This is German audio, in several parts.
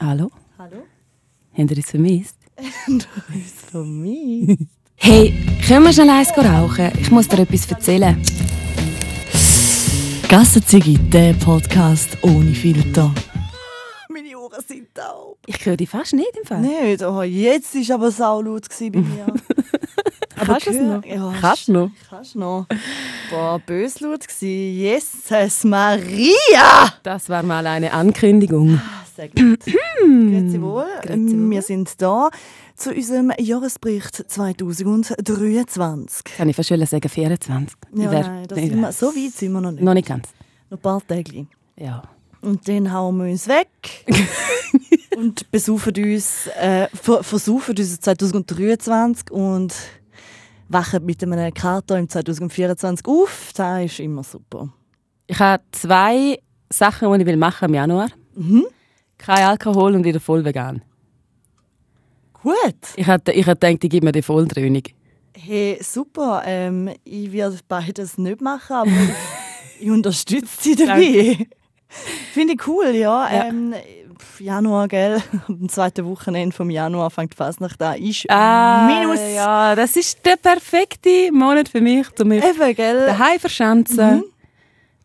Hallo? Hallo? Habt ihr uns vermisst? du bist von mir. Hey, können wir schnell eins rauchen? Ich muss dir etwas erzählen. Gassenzigi, der Podcast ohne Filter. Meine Ohren sind taub. Ich höre dich fast nicht im Fall. Nicht, oh, jetzt war aber saulaut bei mir. Kannst du es noch? Ja, Kannst du noch? Kannst du noch. Boah, bös laut gewesen. Jesus Maria! Das war mal eine Ankündigung. Gut. Grüezi wohl. Grüezi wohl. Wir sind da zu unserem Jahresbericht 2023. Kann ich fast sagen, 24. Ja, wär- nein, das sind wir, so weit sind wir noch nicht. Noch nicht ganz. Noch ein paar Tage. Ja. Und dann hauen wir uns weg und besaufen uns, äh, ver versaufen uns 2023 und wachen mit einem Kater im 2024 auf. Das ist immer super. Ich habe zwei Sachen, die ich machen will im Januar. Mhm. Kein Alkohol und wieder voll vegan. Gut. Ich hatte ich gedacht, ich gebe mir die Volldröhnung. Hey, super. Ähm, ich werde beides nicht machen, aber ich, unterstütze sie dabei. Finde ich cool, ja. Ja. Ähm, Januar, gell? Am zweiten Wochenende vom Januar fängt fast nach da. Ist Ah, Minus. Ja, das ist der perfekte Monat für mich, um mich Eben, gell? daheim verschanzen Mhm.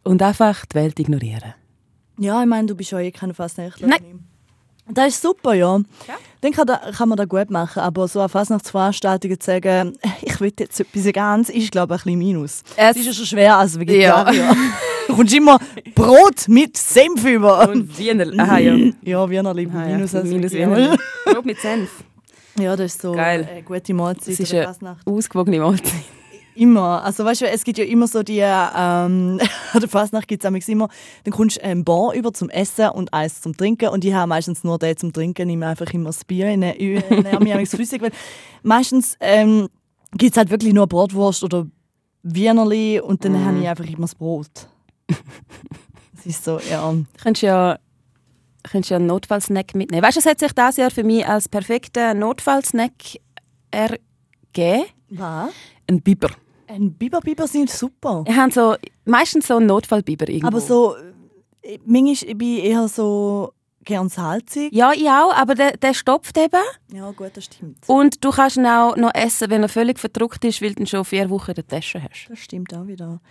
und einfach die Welt ignorieren. Ja, ich meine, du bist ja eh keine Fastnächtler. Nein. Das ist super, ja. Ja. Dann kann, da, kann man das gut machen, aber so eine Fastnachtsveranstaltung zu sagen, ich will jetzt etwas ganz, ist glaube ich ein bisschen Minus. Es- ist ja schon schwer als Vegetarier. du kommst immer Brot mit Senf über. Und Wiener. Aha, ja. ja, Wiener lieben Ah, ja. Minus als Minus Vegetarier. Wiener. Brot mit Senf. Ja, das ist so Geil. eine gute Mahlzeit. Das ist eine ausgewogene Mahlzeit. Immer. Also weißt du, es gibt ja immer so die, ähm, an der Fasnacht gibt es immer, dann kommst du ein Bar über zum Essen und eins zum Trinken und ich habe meistens nur den zum Trinken, nehme einfach immer das Bier, in mich amigs flüssig, weil meistens ähm, gibt es halt wirklich nur Bratwurst oder Wienerli und dann Mhm. habe ich einfach immer das Brot. Das ist so, ja. Du könntest ja, könntest ja einen Notfallsnack mitnehmen. Weißt du, es hat sich dieses Jahr für mich als perfekter Notfallsnack ergeben. Was? Ein Biber. Ein Biber-Biber sind super. Ich habe so, meistens so einen Notfallbiber irgendwo. Aber so, äh, manchmal bin ich eher so gern salzig. Ja, ich auch, aber der, der stopft eben. Ja, gut, das stimmt. Und du kannst ihn auch noch essen, wenn er völlig verdruckt ist, weil du ihn schon vier Wochen in der Tasche hast. Das stimmt auch wieder.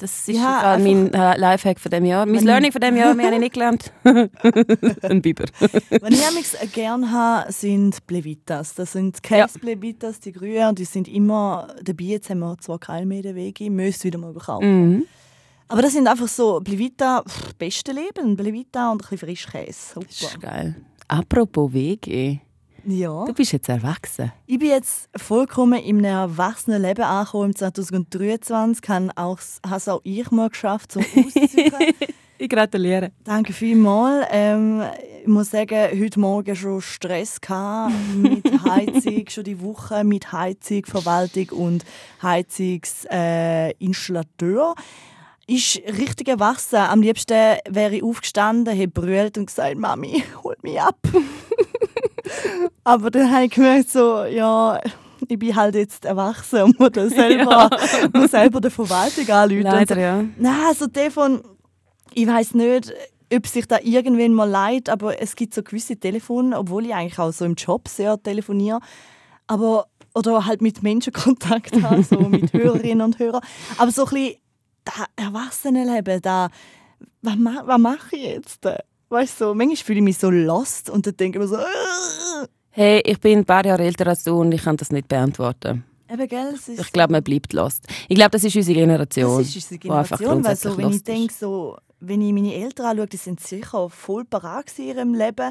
Das ist Ja, ja, mein äh, Lifehack von dem Jahr. Mein Learning von dem Jahr, mehr habe ich nicht gelernt. ein Biber. Was ich amigs gerne habe, sind Blevitas. Das sind Käse-Blevitas, die grünen, und die sind immer dabei. Jetzt haben wir zwar keine mehr den Weg, ich müsste wieder mal kaufen. Mhm. Aber das sind einfach so Blevita, pff, beste Leben. Blevita und ein bisschen Frischkäse. Das ist Super. geil. Apropos Wege. Ja. Du bist jetzt erwachsen. Ich bin jetzt vollkommen in einem erwachsenen Leben angekommen im 2023. Habe auch, habe es auch ich mal geschafft, zum auszuziehen. Ich gratuliere. Danke vielmals. Ähm, ich muss sagen, heute Morgen schon Stress gehabt mit Heizung, schon die Woche mit Heizung, Verwaltung und Heizungsinstallateur. Äh, ist richtig erwachsen. Am liebsten wäre ich aufgestanden, hätte brüllt und gesagt, Mami, hol mich ab. Aber dann habe ich gemerkt, so, ja, ich bin halt jetzt erwachsen und muss, selber, muss selber der Verwaltung anrufen. und so. Leider, ja. Nein, also der von, ich weiß nicht, ob sich da irgendwann mal leid, aber es gibt so gewisse Telefone, obwohl ich eigentlich auch so im Job sehr telefoniere, aber oder halt mit Menschen Kontakt habe, so mit Hörerinnen und Hörern. Aber so ein bisschen das Erwachsenenleben, da, was, ma, was mache ich jetzt? Weißt du, so, manchmal fühle ich mich so lost und dann denke ich mir so, äh, Hey, ich bin ein paar Jahre älter als du und ich kann das nicht beantworten. eben, gell, Ich glaube, man bleibt lost. Ich glaube, das ist unsere Generation. Das ist unsere Generation, weil so, wenn ich denke, so, wenn ich meine Eltern anschaue, die sind sicher voll parat in ihrem Leben.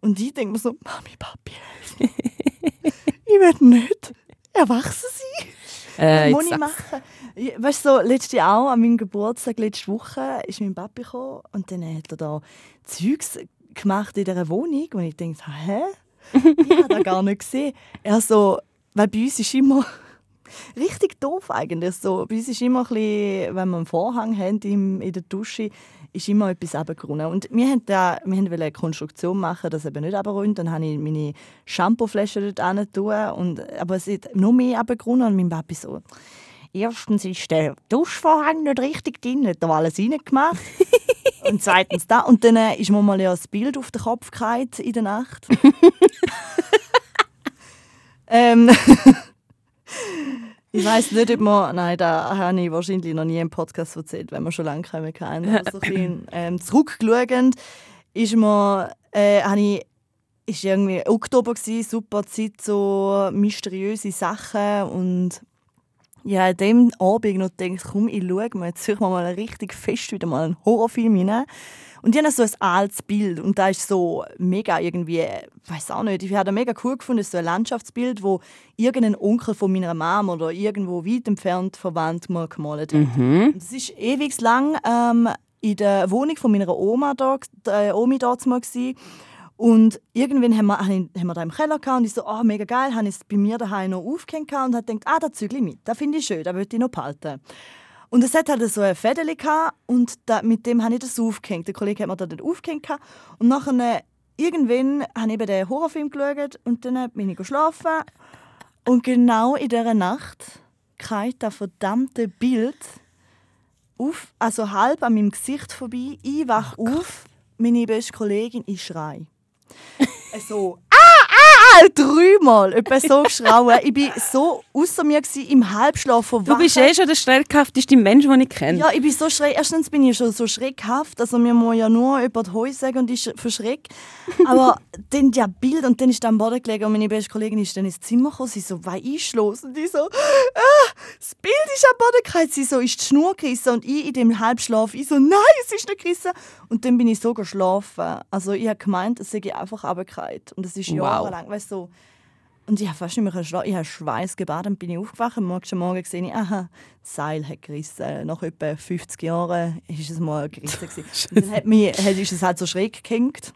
Und ich denke mir so, Mami, Papi, ich will nicht erwachsen sein. Äh, Was muss ich machen? Weißt du, so, letztes Jahr auch, an meinem Geburtstag, letzte Woche, ist mein Papi gekommen und dann hat er da Zeugs gemacht in dieser Wohnung und ich denke, hä? Ich habe das gar nicht gesehen. Er so, weil bei uns ist immer richtig doof eigentlich. So, bei uns ist immer ein bisschen, wenn wir einen Vorhang haben im, in der Dusche, ist immer etwas runtergerunnen. Und wir wollten da, wir wollten eine Konstruktion machen, dass es eben nicht runterrunnt. Dann habe ich meine Shampooflasche dort tun und Aber es ist noch mehr runtergerunnen und mein Papi so, Erstens ist der Duschvorhang nicht richtig drin, hat er alles reingemacht. Und zweitens da. Und dann äh, ist mir mal ja das Bild auf den Kopf gefallen in der Nacht. ähm, ich weiß nicht, ob man, nein, da habe ich wahrscheinlich noch nie im Podcast erzählt, wenn wir schon lange keinen kennen. Also, so ein bisschen, ähm, ist mir, äh, habe ich ist irgendwie Oktober gewesen, super Zeit, so mysteriöse Sachen und ja, an dem Abend noch gedacht, komm, ich schaue mir jetzt suche mal richtig fest wieder mal einen Horrorfilm hinein. Und ich habe so ein altes Bild und da ist so mega irgendwie, weiß auch nicht, ich habe das mega cool gefunden, so ein Landschaftsbild, wo irgendein Onkel von meiner Mama oder irgendwo weit entfernt verwandt mal gemalt hat. Mhm. Das ist ewig lang ähm, in der Wohnung von meiner Oma da, äh, Omi dort mal gewesen. Und irgendwann haben wir, haben wir da im Keller gehabt und ich so, oh, mega geil, habe ich es bei mir daheim noch aufgehängt und habe gedacht, ah, da zügle ich mit, das finde ich schön, das möchte ich noch behalten. Und es hat halt so ein Fädeli und da, mit dem habe ich das aufgehängt. Der Kollege hat mir das dort aufgehängt und nachher irgendwann habe ich eben den Horrorfilm geschaut und dann bin ich geschlafen und genau in dieser Nacht kam das verdammte Bild auf, also halb an meinem Gesicht vorbei. Ich wach auf, meine beste Kollegin, ich schrei. so, ah, dreimal, etwa so geschrauen. Ich war so außer mir gewesen, im Halbschlaf Du verwacht. bist eh schon der schreckhafteste Mensch, den ich kenne. Ja, ich bin so schreck. Erstens bin ich schon so schreckhaft, also mir muss ja nur jemand Heu sagen und ich verschreck. Aber dann ja Bild und dann ist am Boden gelegen und meine beste Kollegin ist dann ins Zimmer gekommen. Sie so, was ist los? Und ich so, ah, das Bild ist am Boden gefallen. Sie so, ist die Schnur gerissen und ich in dem Halbschlaf. Ich so, nein, es ist nicht gerissen. Und dann bin ich so geschlafen. Also ich habe gemeint, es sei einfach runtergefallen. Und es ist Wow. jahrelang, weißt du, so. Und ich habe fast nicht mehr schlafen. Ich habe Schweiß gebadet und bin ich aufgewacht. Am nächsten Morgen gesehen, ich, aha, das Seil hat gerissen. Nach etwa 50 Jahren ist es mal gerissen. und dann hat mich, hat, ist es halt so schräg gehängt.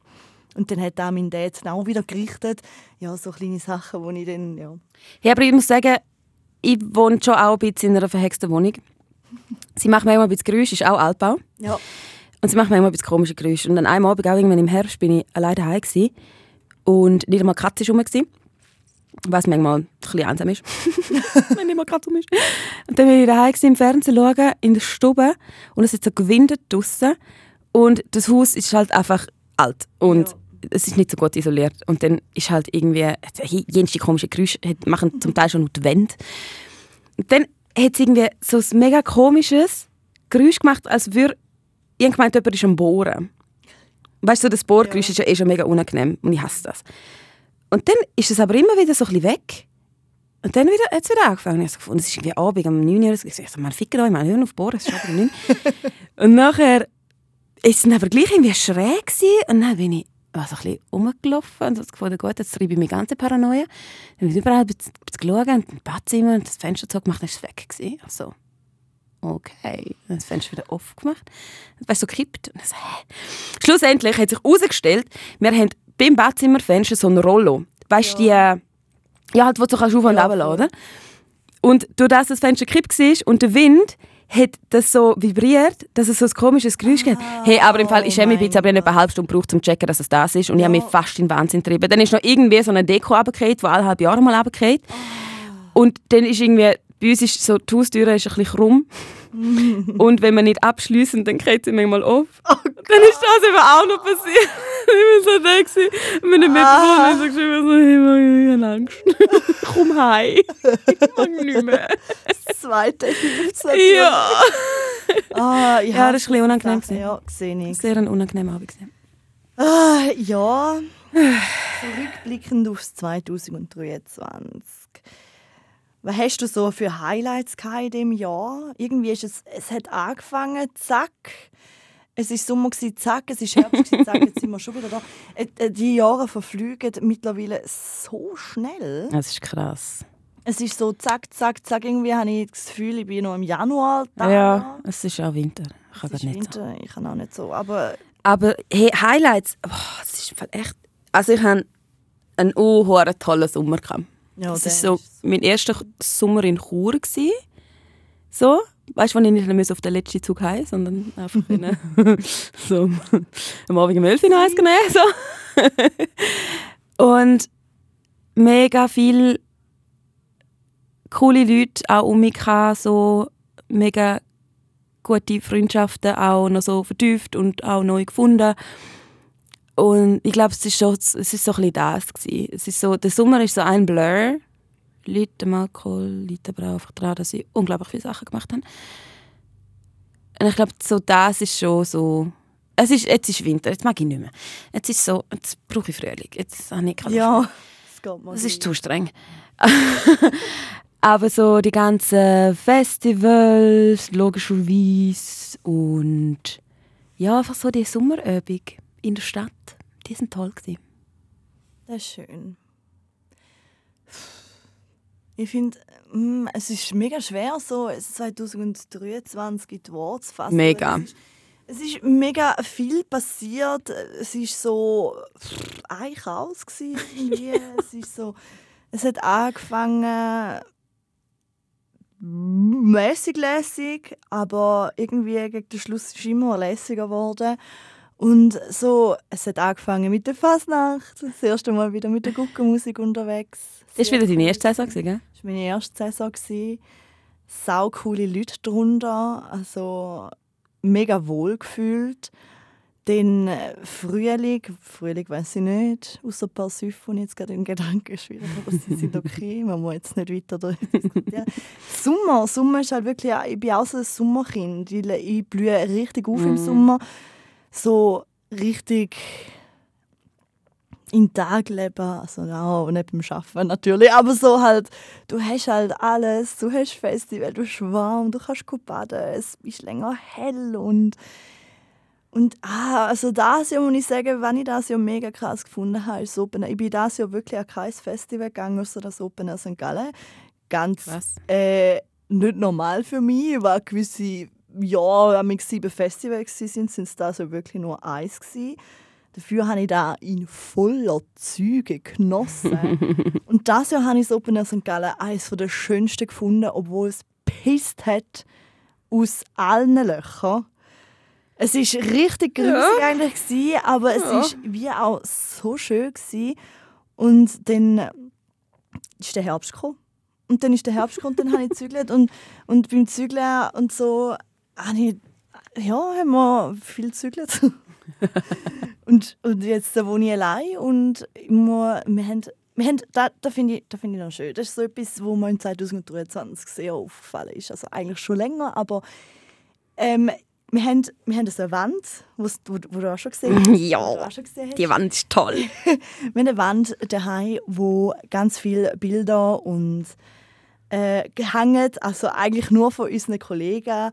Und dann hat auch mein Dad dann auch wieder gerichtet. Ja, so kleine Sachen, wo ich dann, ja. Ja, aber ich muss sagen, ich wohne schon auch ein bisschen in einer verhexten Wohnung. Sie macht manchmal ein bisschen Geräusche, ist auch Altbau. Ja, Und sie macht manchmal ein bisschen komische Geräusche. Und dann einmal Abend, auch irgendwann im Herbst, bin ich alleine daheim gewesen. Und nicht einmal die Katze war rum. Was manchmal ein bisschen einsam ist. Wenn nicht mal Katze rum ist. Und dann bin ich daheim gewesen, im Fernsehen schauen, in der Stube. Und es hat so gewindet draussen. Und das Haus ist halt einfach alt. Und Ja. es ist nicht so gut isoliert. Und dann ist halt irgendwie, jenste komische Geräusche machen zum Teil schon die Wände. Und dann hat es irgendwie so ein mega komisches Geräusch gemacht, als würde ich gemeint, jemand ist am Bohren. Weißt du, so das Bohrgeräusch Ja. ist ja eh schon mega unangenehm und ich hasse das. Und dann ist es aber immer wieder so ein bisschen weg. Und dann wieder, hat es wieder angefangen. Ich habe so gefunden, es ist irgendwie Abend um 9 Uhr. Ich so, man ficken euch, man hören auf Bohren, es ist um 9 Und nachher ist es dann aber gleich irgendwie schräg gewesen. Und dann bin ich also ein bisschen rumgelaufen und habe gefunden, gut, jetzt treibe ich mich ganze Paranoia. Dann bin ich überall geschaut und im Badzimmer und das Fenster zugemacht, dann ist es weg gewesen. Also, okay. Dann das Fenster wieder aufgemacht. Weißt du, so gekippt. Und so, hä? Schlussendlich hat sich herausgestellt, wir haben beim Badzimmerfenster so ein Rollo. Weißt du, die, äh, ja, halt, wo du so kannst auf und Ja, runter oder? Und durch das das Fenster gekippt war und der Wind hat das so vibriert, dass es so ein komisches Geräusch gibt. Hey, aber im Fall, ich oh schäme mich bisschen, aber ich habe eine halbe Stunde gebraucht, um zu checken, dass es das ist. Und ich habe Ja. mich fast in den Wahnsinn getrieben. Dann ist noch irgendwie so eine Deko runtergefallen, die alle halbe Jahre mal runterfällt. Oh. Und dann ist irgendwie, bei uns ist so, die Haustür ist ein bisschen krumm. und wenn wir nicht abschließen, dann geht sie manchmal auf. Oh dann ist das eben auch noch passiert. ich war so da gewesen. Und meine Ah. Mitbewohner so geschrieben, so, hey, ich habe Angst. Komm heim. Ich mag nicht mehr. das zweite natürlich. Ja. Ah, Ja, hasse das ist ein bisschen unangenehm Sachen. Ja, gesehen ich. Sehr ein unangenehmer Abend. gewesen. Ah, ja, zurückblickend aufs 2023. Was hast du so für Highlights in diesem Jahr? Irgendwie ist es, es hat angefangen, zack. Es war Sommer, gewesen, zack, es ist Herbst, gewesen, zack, jetzt sind wir schon wieder da. Äh, äh, Die Jahre verfliegen mittlerweile so schnell. Das ist krass. Es ist so zack, zack, zack. Irgendwie habe ich das Gefühl, ich bin noch im Januar da. Ja, es ist auch Winter. Ich kann es ist nicht so. Winter, ich kann auch nicht so. Aber Aber hey, Highlights, es ist im Fall echt. Also ich hatte einen unhuren tollen Sommer. Gehabt. Ja, der war so mein erster Sommer in Chur. Gewesen. So, weißt du, wo ich nicht mehr auf den letzten Zug heim, sondern einfach in, so am Abend um 11 Uhr genommen. So. Und mega viele coole Leute auch um mich gehabt, so mega gute Freundschaften auch noch so vertieft und auch neu gefunden. Und ich glaube, es ist schon, es ist so ein bisschen das gewesen. Es ist so, der Sommer ist so ein Blur. Liegt am Alkohol, liegt aber auch einfach daran, dass sie unglaublich viele Sachen gemacht haben. Und ich glaube, so das ist schon so... Es ist, jetzt ist Winter, jetzt mag ich nicht mehr. Jetzt ist so, jetzt brauche ich Frühling. Jetzt habe ich keine Ja, es geht mal. Es ist zu streng. aber so die ganzen Festivals, logischerweise, und ja, einfach so die Sommerübung in der Stadt, die sind toll gewesen. Das ist schön. Ich finde, mm, es ist mega schwer, so 2023 in die Worte zu fassen. Mega. Es ist, mega viel passiert. Es ist so ein Chaos gewesen, irgendwie. es ist so, es hat angefangen mäßig lässig, aber irgendwie gegen den Schluss ist es immer lässiger geworden. Und so, es hat angefangen mit der Fasnacht, das erste Mal wieder mit der Guckenmusik unterwegs. Das war wieder deine erste Saison, gell? Das war meine erste Saison. Sau coole Leute drunter. Also mega wohl gefühlt. Dann äh, Frühling, Frühling weiß ich nicht, außer ein paar Süffe, die jetzt gerade in Gedanken schwierig, aber sie sind okay, man muss jetzt nicht weiter darüber diskutieren. Sommer, Sommer ist halt wirklich, ich bin auch so ein Sommerkind. Ich, blühe richtig auf im Mhm. Sommer. So richtig in den Tag leben, also auch nicht beim Arbeiten natürlich, aber so halt, du hast halt alles, du hast Festival, du hast warm, du kannst baden, es ist länger hell und und ah, also das Jahr muss ich sagen, wenn ich das Jahr mega krass gefunden habe, ist das Open Air. Ich bin das Jahr wirklich an kein Festival gegangen, außer das Open Air St. Gallen. Ganz Was? äh, nicht normal für mich, weil gewisse ja, am sieben Festivals waren, sind es das ja wirklich nur eins gewesen. Dafür habe ich da in voller Züge genossen. und das Jahr habe ich das Open Air St. Gallen eines der schönsten gefunden, obwohl es pisst hat aus allen Löchern. Es ist richtig gruselig eigentlich gewesen, aber es Ja. ist wie auch so schön gewesen. Und dann ist der Herbst gekommen. Und dann ist der Herbst gekommen und dann habe ich gezügelt und, und beim Zügeln und so habe ich, ja, haben wir viel gezügelt. und, und jetzt wohne ich allein und muss, wir haben, wir haben, da, da finde ich, da finde ich noch schön. Das ist so etwas, wo mir in 2023 sehr aufgefallen ist. Also eigentlich schon länger, aber ähm, wir haben, wir haben eine Wand, wo, wo du auch schon gesehen hast. Ja. schon gesehen hast. Die Wand ist toll. Wir haben eine Wand daheim, wo ganz viele Bilder und äh, gehangen, also eigentlich nur von unseren Kollegen.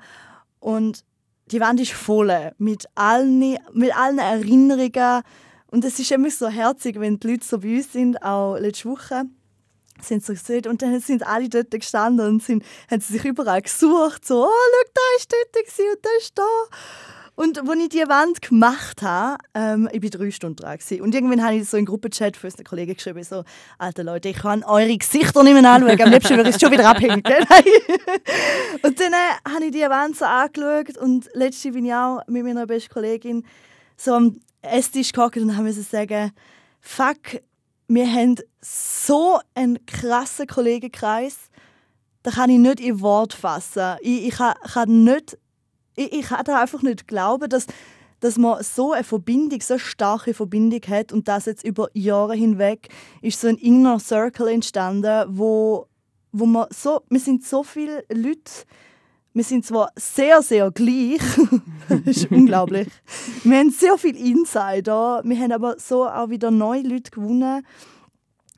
Und die Wand ist voll mit allen, mit allen Erinnerungen. Und es ist immer so herzig, wenn die Leute so bei uns sind, auch letzte Woche sind sie gesehen und dann sind alle dort gestanden und sind, haben sie sich überall gesucht, so, oh, schau, da ist dort und da ist da. Und als ich diese Wand gemacht habe, ähm, ich war drei Stunden dran. Gewesen. Und irgendwann habe ich so in Gruppenchat für unsere Kollegen geschrieben, so, Alter Leute, ich kann eure Gesichter nicht mehr anschauen, am liebsten würde ich es schon wieder abhängen. gell?» und dann äh, habe ich diese Wand so angeschaut und letztens bin ich auch mit meiner besten Kollegin so am Esstisch gehockt und haben müssen sagen, fuck, wir haben so einen krassen Kollegenkreis, da kann ich nicht in Wort fassen. Ich, ich, kann, kann nicht, ich, ich kann da einfach nicht glauben, dass, dass man so eine Verbindung, so eine starke Verbindung hat und das jetzt über Jahre hinweg ist so ein Inner Circle entstanden, wo, wo man so, wir sind so viele Leute, wir sind zwar sehr, sehr gleich, das ist unglaublich. Wir haben sehr viel Insider, wir haben aber so auch wieder neue Leute gewonnen.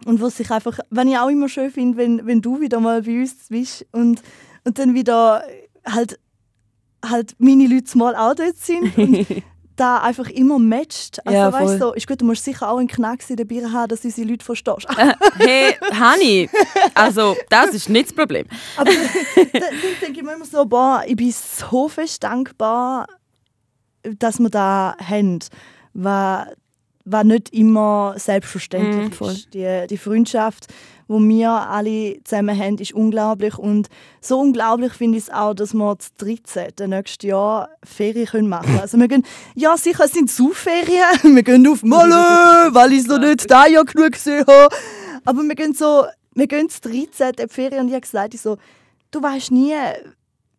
Und was ich einfach, wenn ich auch immer schön finde, wenn, wenn du wieder mal bei uns bist und, und dann wieder halt, halt meine Leute mal auch dort sind und da einfach immer matcht. Also Ja, weißt du, so, ist gut, du musst sicher auch einen Knacks in der Bier haben, dass du unsere Leute verstehst. Hey, Hani, also das ist nicht das Problem. Aber dann denke ich mir immer so, boah, ich bin so fest dankbar, dass wir da haben. War, war nicht immer selbstverständlich. Mm. Die, die Freundschaft, die wir alle zusammen haben, ist unglaublich. Und so unglaublich finde ich es auch, dass wir das 13. nächstes Jahr Ferien können machen können. Also wir gehen, ja sicher, es sind Ferien. Wir gehen auf Malle, weil ich es noch nicht da Jahr genug gesehen habe. Aber wir gehen so, wir gehen das 13. in die Ferien und ich habe gesagt, ich so, du weißt nie,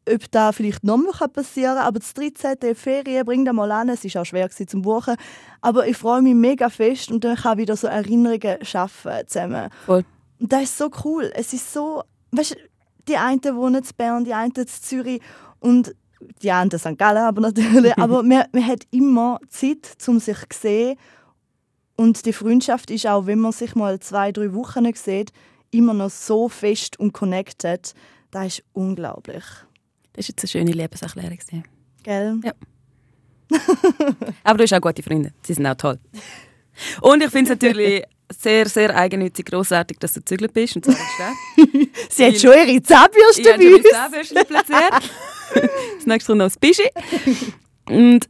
ob das vielleicht nochmal passieren kann. Aber das 13. Ferien bringt einmal an. Es war auch schwer zum Buchen. Aber ich freue mich mega fest und dann kann ich wieder so Erinnerungen schaffen zusammen. Voll. Und das ist so cool. Es ist so, weißt die einen wohnen in Bern, die einen in Zürich und die anderen in St. Gallen aber natürlich. aber man, man hat immer Zeit, um sich zu sehen. Und die Freundschaft ist auch, wenn man sich mal zwei, drei Wochen nicht sieht, immer noch so fest und connected. Das ist unglaublich. Das war jetzt eine schöne Lebenserklärung. Gell? Ja. Aber du hast auch gute Freunde. Sie sind auch toll. Und ich finde es natürlich sehr, sehr eigennützig, grossartig, dass du gezügelt bist. Und Städte. Sie hat schon ihre Zahnbürste Ich habe bei schon uns. mein Zahnbürstchen platziert. das nächste kommt noch das Bischi. Und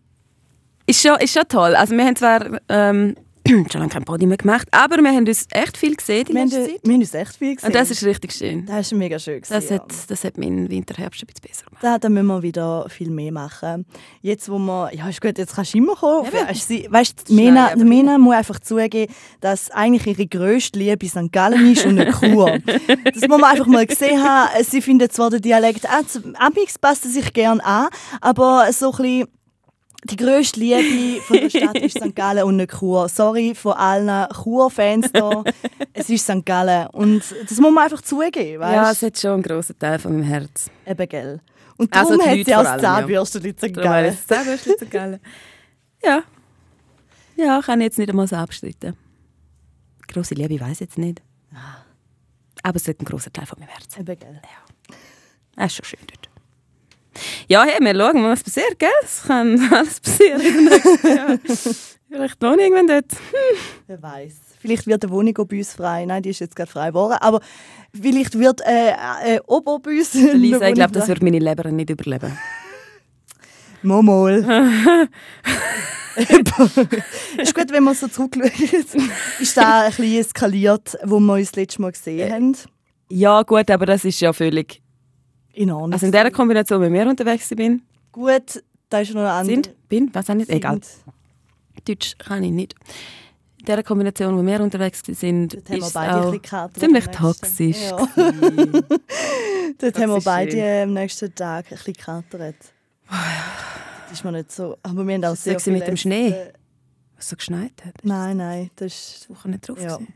ist schon, ist schon toll. Also wir haben zwar ähm, schon lange kein Body mehr gemacht, aber wir haben uns echt viel gesehen die Wir haben, Zeit. wir haben uns echt viel gesehen. Und das ist richtig schön. das ist mega schön. Gewesen, Das ja. hat, das hat meinen Winterherbst ein bisschen besser gemacht. Da, da müssen wir wieder viel mehr machen. Jetzt, wo wir, ja, ist gut, jetzt kannst du immer kommen. Weißt du, weißt, die Mena, die Mena muss einfach zugeben, dass eigentlich ihre grösste Liebe St. Gallen ist und nicht Chur. das muss man einfach mal gesehen haben. Sie findet zwar den Dialekt, zu- amix passt sich gern an, aber so ein bisschen die grösste Liebe von der Stadt ist St. Gallen und nicht Chur. Sorry von allen Chur-Fans da. Es ist St. Gallen. Und das muss man einfach zugeben, weißt Ja, es hat schon einen grossen Teil von meinem Herz. Eben, gell. Und Also darum die hat sie allem, das ja. St. Gallen. Zahnbürstchen zu Gallen. Ja. Ja, kann ich jetzt nicht einmal so abstreiten. Grosse Liebe weiß ich jetzt nicht. Aber es hat einen grossen Teil von meinem Herz. Eben, gell. Das ist schon schön dort. Ja, hey, wir schauen was passiert, gell? Es kann alles passieren in den nächsten Jahren. Vielleicht noch irgendwann dort. Wer weiß. Vielleicht wird eine Wohnung auch bei uns frei. Nein, die ist jetzt gerade frei geworden. Aber vielleicht wird äh, äh, Obo bei uns. Lisa, ich glaube, das wird meine Leber nicht überleben. Momol. ist gut, wenn man so zurückschaut. ist da ein bisschen eskaliert, wo wir uns das letzte Mal gesehen haben. Ja, gut, aber das ist ja völlig... In Ordnung. Also in der Kombination, wenn wir unterwegs bin, gut, da ist noch eine andere. sind, bin, was auch nicht, Sind. egal. Deutsch kann ich nicht. In der Kombination, wo wir unterwegs sind, ist beide auch ziemlich toxisch. Ja. Dort haben wir beide am nächsten Tag ein bisschen gekatert. Das ist mir nicht so. Aber wir haben auch sehr so mit viel dem Schnee? Was so geschneit hat. Nein, nein, das ist. Woche nicht drauf. Ja. gewesen.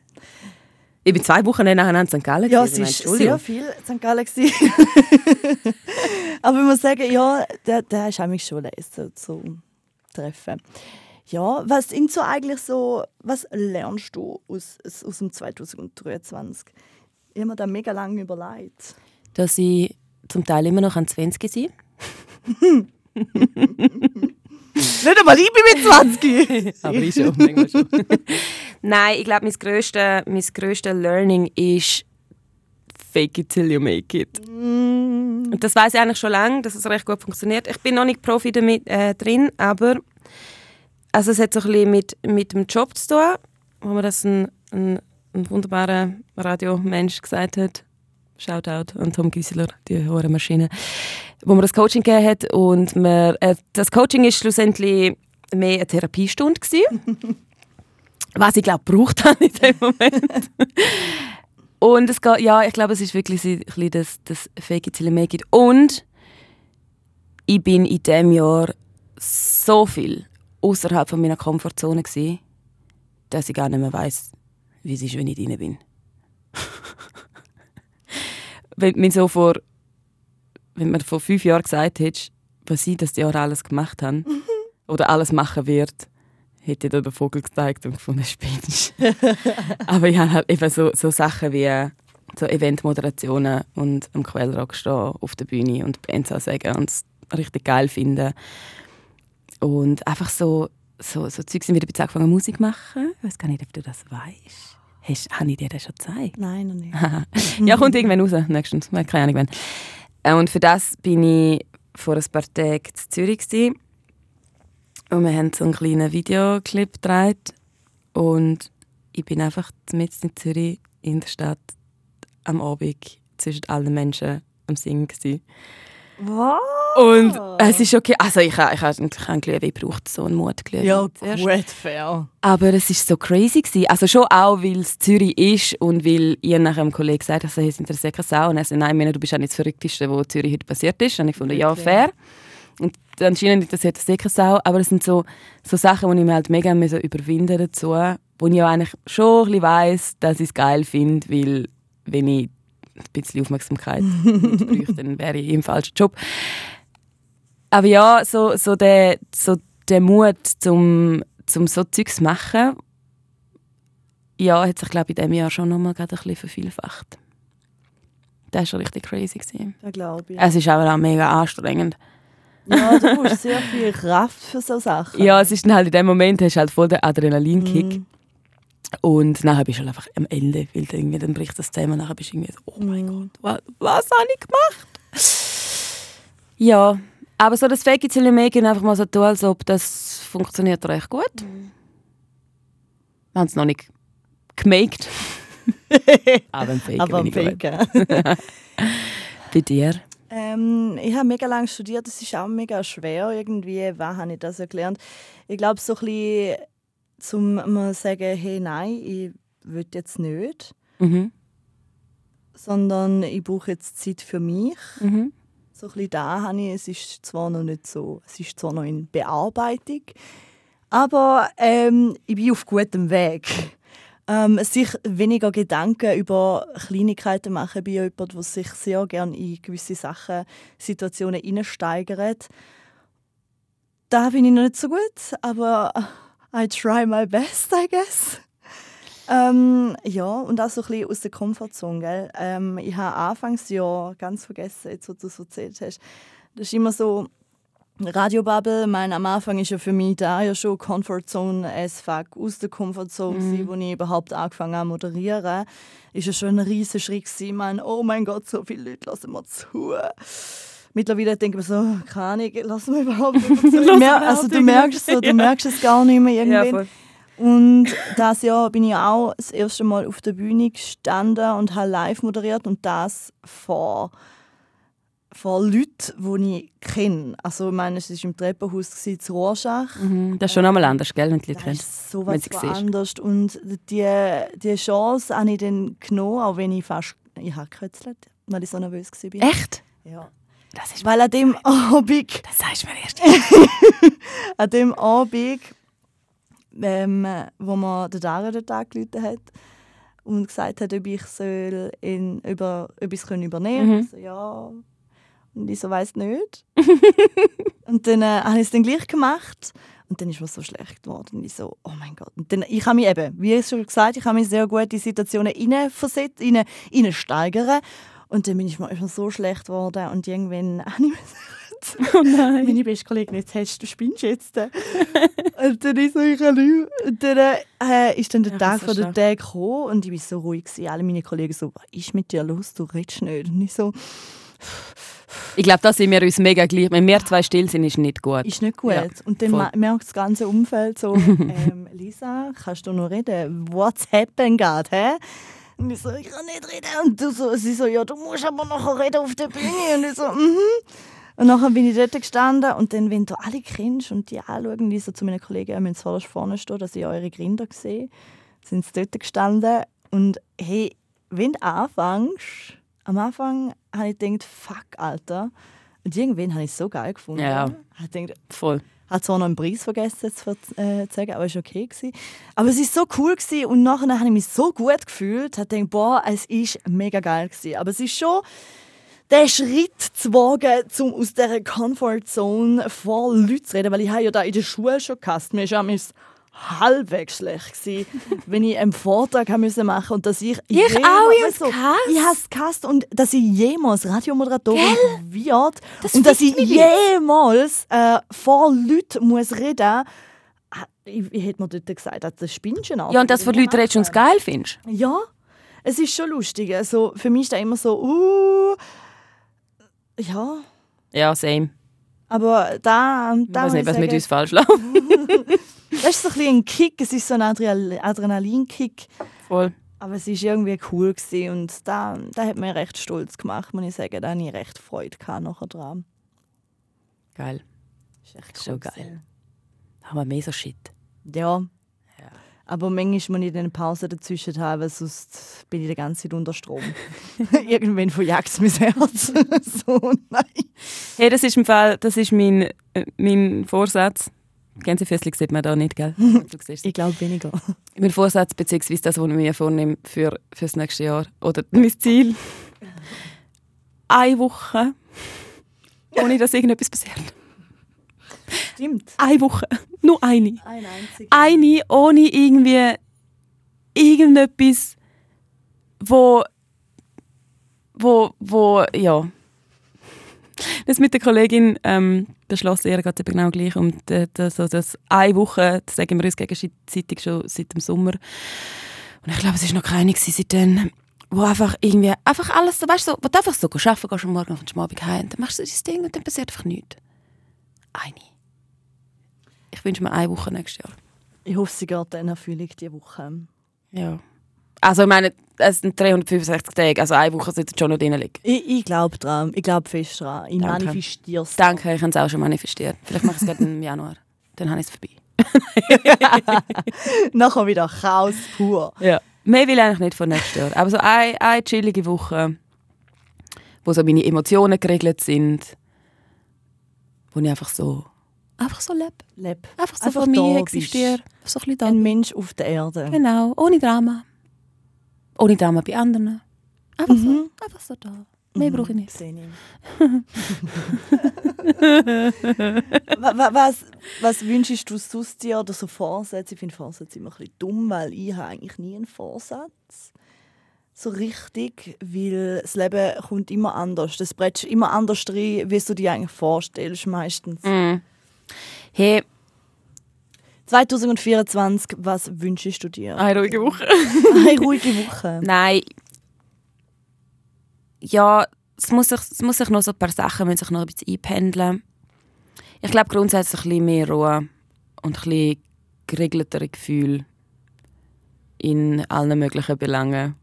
Ich bin zwei Wochen nacheinander in St. Gallen. Ja, es war meine, sehr viel St. Gallen. Aber ich muss sagen, ja, der, der ist eigentlich schon leise zu treffen. Ja, was sind so eigentlich so, was lernst du aus, aus, dem 2023? Ich habe mir da mega lange überlegt. Dass ich zum Teil immer noch an 20 sein Nicht einmal ich bin mit 20! Aber ich schon, manchmal schon. Nein, ich glaube, mein grösstes mein grösste Learning ist «Fake it till you make it». Und das weiß ich eigentlich schon lange, dass es recht gut funktioniert. Ich bin noch nicht Profi damit, äh, drin, aber also es hat so ein bisschen mit, mit dem Job zu tun, wo mir das ein, ein, ein wunderbarer Radiomensch gesagt hat. Shoutout an Tom Gieseler, die hohe Maschine, wo mir das Coaching gegeben hat. Und mir, äh, das Coaching ist schlussendlich mehr eine Therapiestunde was ich glaube braucht habe in dem Moment. Und es geht, ja, ich glaube, es ist wirklich ein bisschen das, das Fake it till you make it. Und ich bin in diesem Jahr so viel außerhalb von meiner Komfortzone gewesen, dass ich gar nicht mehr weiß, wie es ist, wenn ich drin bin. Wenn mir so vor, wenn mir vor fünf Jahren gesagt hättest, was ich das Jahr alles gemacht habe oder alles machen wird, hätte ich dir den Vogel gezeigt und gefunden, spinnst. Aber ich habe halt eben so, so Sachen wie so Eventmoderationen und am Quellrock stehen auf der Bühne und Bands ansagen und es richtig geil finden. Und einfach so, so, so Zeug sind wieder ein bisschen angefangen Musik machen. Ich weiß gar nicht, ob du das weißt. Hast, habe ich dir das schon gezeigt? Nein, noch nicht. ja, kommt irgendwann raus, nächstens. Keine Ahnung wann. Äh, Und für das bin ich vor ein paar Tagen in Zürich. Gewesen. Und wir haben so einen kleinen Videoclip gedreht. Und ich bin einfach mitten in Zürich, in der Stadt, am Abend zwischen allen Menschen am Singen. Gewesen. Was? Und es ist okay. Also ich, habe- ich, habe- ich habe Glühwein gebraucht, so einen Mut Glühwein Ja, gut, fair. Aber es ist so crazy gewesen. Also schon auch, weil es Zürich ist und weil ich nachher einem Kollegen gesagt habe, es interessiert keine Sau. Und er sagt, nein, meine, du bist auch nicht das Verrückteste, was Zürich heute passiert ist. Und ich fand, ja, fair. Und anscheinend interessiert das sicher Sau. Aber es sind so, so Sachen, die ich mir halt mega überwinden dazu. Wo ich ja eigentlich schon ein bisschen weiss, dass ich es geil finde, weil wenn ich ein bisschen Aufmerksamkeit bräuchte, dann wäre ich im falschen Job. Aber ja, so, so, der, so der Mut, zum, zum so Zeugs zu machen, ja, hat sich, glaube ich, in diesem Jahr schon nochmal ein bisschen vervielfacht. Das war schon richtig crazy. Gewesen. Das glaube ich. Es ist aber auch mega anstrengend. Ja, du brauchst sehr viel Kraft für so Sachen. Ja, es ist dann halt in dem Moment hast du halt voll den Adrenalinkick. Mhm. Und nachher bist du halt einfach am Ende, weil dann, irgendwie, dann bricht das zusammen und nachher bist du irgendwie so, oh mein Mhm. Gott, was, was habe ich gemacht? Ja, aber so das Fake it till you make it einfach mal so tun, als ob das funktioniert recht gut. Mhm. Wir haben es noch nicht gemaked. aber ein Fake Aber gut. Faken. Bei dir? Ähm, ich habe mega lange studiert, das ist auch mega schwer irgendwie. Wann habe ich das gelernt? Ich glaube, so ein bisschen zum mal sagen, hey, nein, ich will jetzt nicht, Mhm. sondern ich brauche jetzt Zeit für mich. Mhm. So ein bisschen da habe ich, es ist zwar noch nicht so, es ist zwar noch in Bearbeitung, aber ähm, ich bin auf gutem Weg. Ähm, sich weniger Gedanken über Kleinigkeiten machen bei jemandem, der sich sehr gerne in gewisse Sachen, Situationen hineinsteigert. Da bin ich noch nicht so gut, aber I try my best, I guess. Ähm, ja, und auch so ein bisschen aus der Komfortzone. Gell? Ähm, ich habe Anfangsjahr ganz vergessen, jetzt, was du so erzählt hast. Das ist immer so, Radiobubble, mein, am Anfang ist ja für mich da ja schon Comfortzone as fuck, aus der Comfortzone, mhm. wo ich überhaupt angefangen habe zu moderieren. Ist ja schon ein riesiger Schritt. Ich meine, oh mein Gott, so viele Leute lassen mir zu. Mittlerweile denke ich mir so, keine Ahnung, lassen wir überhaupt nicht zu. Also du merkst, so, du ja. merkst es gar nicht mehr irgendwie. voll. Und das Jahr bin ich auch das erste Mal auf der Bühne gestanden und habe live moderiert und das vor, vor Leuten, die ich kenne. Also ich meine, es war im Treppenhaus in Rorschach. Mhm. Das ist schon nochmal anders, gell, wenn die Leute Das kennen. ist so was anders. Und die, die Chance habe ich dann genommen, auch wenn ich fast ich habe gekürzelt, weil ich so nervös war. Echt? Ja. Das ist Weil an dem Abend Das sagst du mir erst. an dem Abend, ähm, wo mir der Dario den Tag gerufen hat und gesagt hat, ob ich soll in, über, ob ich es können übernehmen Mhm. kann. Ich so, ja. Und ich so, weiss nicht. und dann äh, habe ich es dann gleich gemacht. Und dann ist mir so schlecht geworden. Und ich so, oh mein Gott. Und dann, ich habe mich eben, wie ich schon gesagt ich habe mich sehr gut in Situationen hineinversetzt, hinein, hineinsteigern. Und dann bin ich mir so schlecht geworden. Und irgendwann habe ich Oh nein. meine beste Kollegin, jetzt hast du, spinnst jetzt. und dann ist so, ich kann. Und dann äh, ist dann der Ja, Tag von der. Tag gekommen und ich war so ruhig. Gewesen. Alle meine Kollegen so, was ist mit dir los? Du redest nicht. Und ich so, Ich glaube, da sind wir uns mega gleich. Wenn wir zwei still sind, ist nicht gut. ist nicht gut. Ja, und dann voll. merkt das ganze Umfeld so, ähm, Lisa, kannst du noch reden? What's happened gerade, hä? Und ich so, ich kann nicht reden. Und du so, sie so, ja, du musst aber nachher reden auf der Bühne. Und ich so, mhm. Und nachher bin ich dort gestanden und dann, wenn du alle grinst und die anschauen, die so zu meinen Kollegen, ihr müsst vorne vorne stehen, dass ich eure Kinder sehe, sind sie dort gestanden. Und hey, wenn du anfängst, am Anfang habe ich gedacht, fuck, Alter. Und irgendwann habe ich es so geil gefunden. Ja. Ich gedacht, Voll. hat zwar noch einen Preis vergessen zu äh, zu sagen, aber es war okay. Gewesen. Aber es war so cool gewesen und nachher habe ich mich so gut gefühlt, habe gedacht, boah, es ist mega geil gewesen. Aber es ist schon der Schritt zu wagen, um aus dieser Comfortzone vor Leuten zu reden, weil ich habe ja da in der Schule schon gehasst. Mir war es halbwegs schlecht gewesen, wenn ich einen Vortrag machen und dass ich Ich auch, ich gehasst. ich habe es gehasst und dass ich jemals Radiomoderatorin wird Das und dass ich jemals äh, vor Leuten muss reden ah, ich, ich hätte mir dort gesagt, ah, das spinnst du noch. Ja, und das von Leuten redest und es geil findest. Ja, es ist schon lustig. Also, für mich ist da immer so, uh, ja, Ja, same. aber da, Ich da weiß muss nicht, was ich mit uns falsch läuft. Das ist so ein, bisschen ein Kick, es ist so ein Adrenal- Adrenalinkick. Voll. Aber es war irgendwie cool gewesen und da, da hat mir recht stolz gemacht, muss ich sagen. Da hatte ich recht Freude nachher dran. Geil. Ist echt cool geil. gewesen. Haben wir mehr so Shit. Ja. Aber manchmal muss ich eine Pause dazwischen haben, weil sonst bin ich die ganze Zeit unter Strom. Irgendwann verjagt es mein Herz. so, nein. Hey, das ist im Fall, das ist mein, äh, mein Vorsatz. Gänsefüßchen sieht man da nicht, gell? Ich glaube weniger. mein Vorsatz, beziehungsweise das, was ich mir vornehme für, für das nächste Jahr. Oder mein Ziel. Eine Woche, ohne dass irgendetwas passiert. Stimmt. Eine Woche. Nur eine. Ein einziger. Eine ohne irgendwie irgendetwas, wo, wo, wo, ja. Das mit der Kollegin ähm, beschlossen, ihr geht eben genau gleich. Und äh, das, so das eine Woche, das sagen wir uns gegenseitig schon seit dem Sommer. Und ich glaube, es war noch keine seitdem, wo einfach irgendwie, einfach alles so, weißt du, so, wo du einfach so arbeiten gehst am Morgen, kommst am Abend heim, dann machst du dein Ding und dann passiert einfach nichts. Eine. Ich wünsche mir eine Woche nächstes Jahr. Ich hoffe, sie geht in Erfüllung diese Woche. Ja. Also ich meine, es sind 365 Tage, also eine Woche sollte schon noch drin liegen. Ich, ich glaube dran. Ich glaube fest dran. Ich Danke. manifestiere es. Danke, ich habe es auch schon manifestiert. Vielleicht mache ich es gerade im Januar. Dann habe ich es vorbei. Nachher wieder Chaos pur. Ja. Mehr will ich eigentlich nicht von nächstes Jahr. Aber so eine, eine chillige Woche, wo so meine Emotionen geregelt sind, wo ich einfach so, einfach so lebe. Leb. Einfach so Einfach von mir da existiere. So ein bisschen da. Ein Mensch auf der Erde. Genau, ohne Drama. Ohne Drama bei anderen. Einfach Mhm. so, einfach so da. Mehr brauche ich nicht. Sehe ich. Wa- wa- was, was wünschst du sonst dir oder so Vorsätze? Ich finde Vorsätze immer ein bisschen dumm, weil ich habe eigentlich nie einen Vorsatz. So richtig, weil das Leben kommt immer anders. Das bretzt immer anders rein, wie du dir eigentlich vorstellst meistens. Mhm. Hey, 2024, was wünschst du dir? eine ruhige Woche. Eine ruhige Woche. Nein. Ja, es muss, sich, es muss sich noch so ein paar Sachen müssen sich noch ein bisschen einpendeln. Ich glaube grundsätzlich ein bisschen mehr Ruhe und ein bisschen geregeltere Gefühle in allen möglichen Belangen.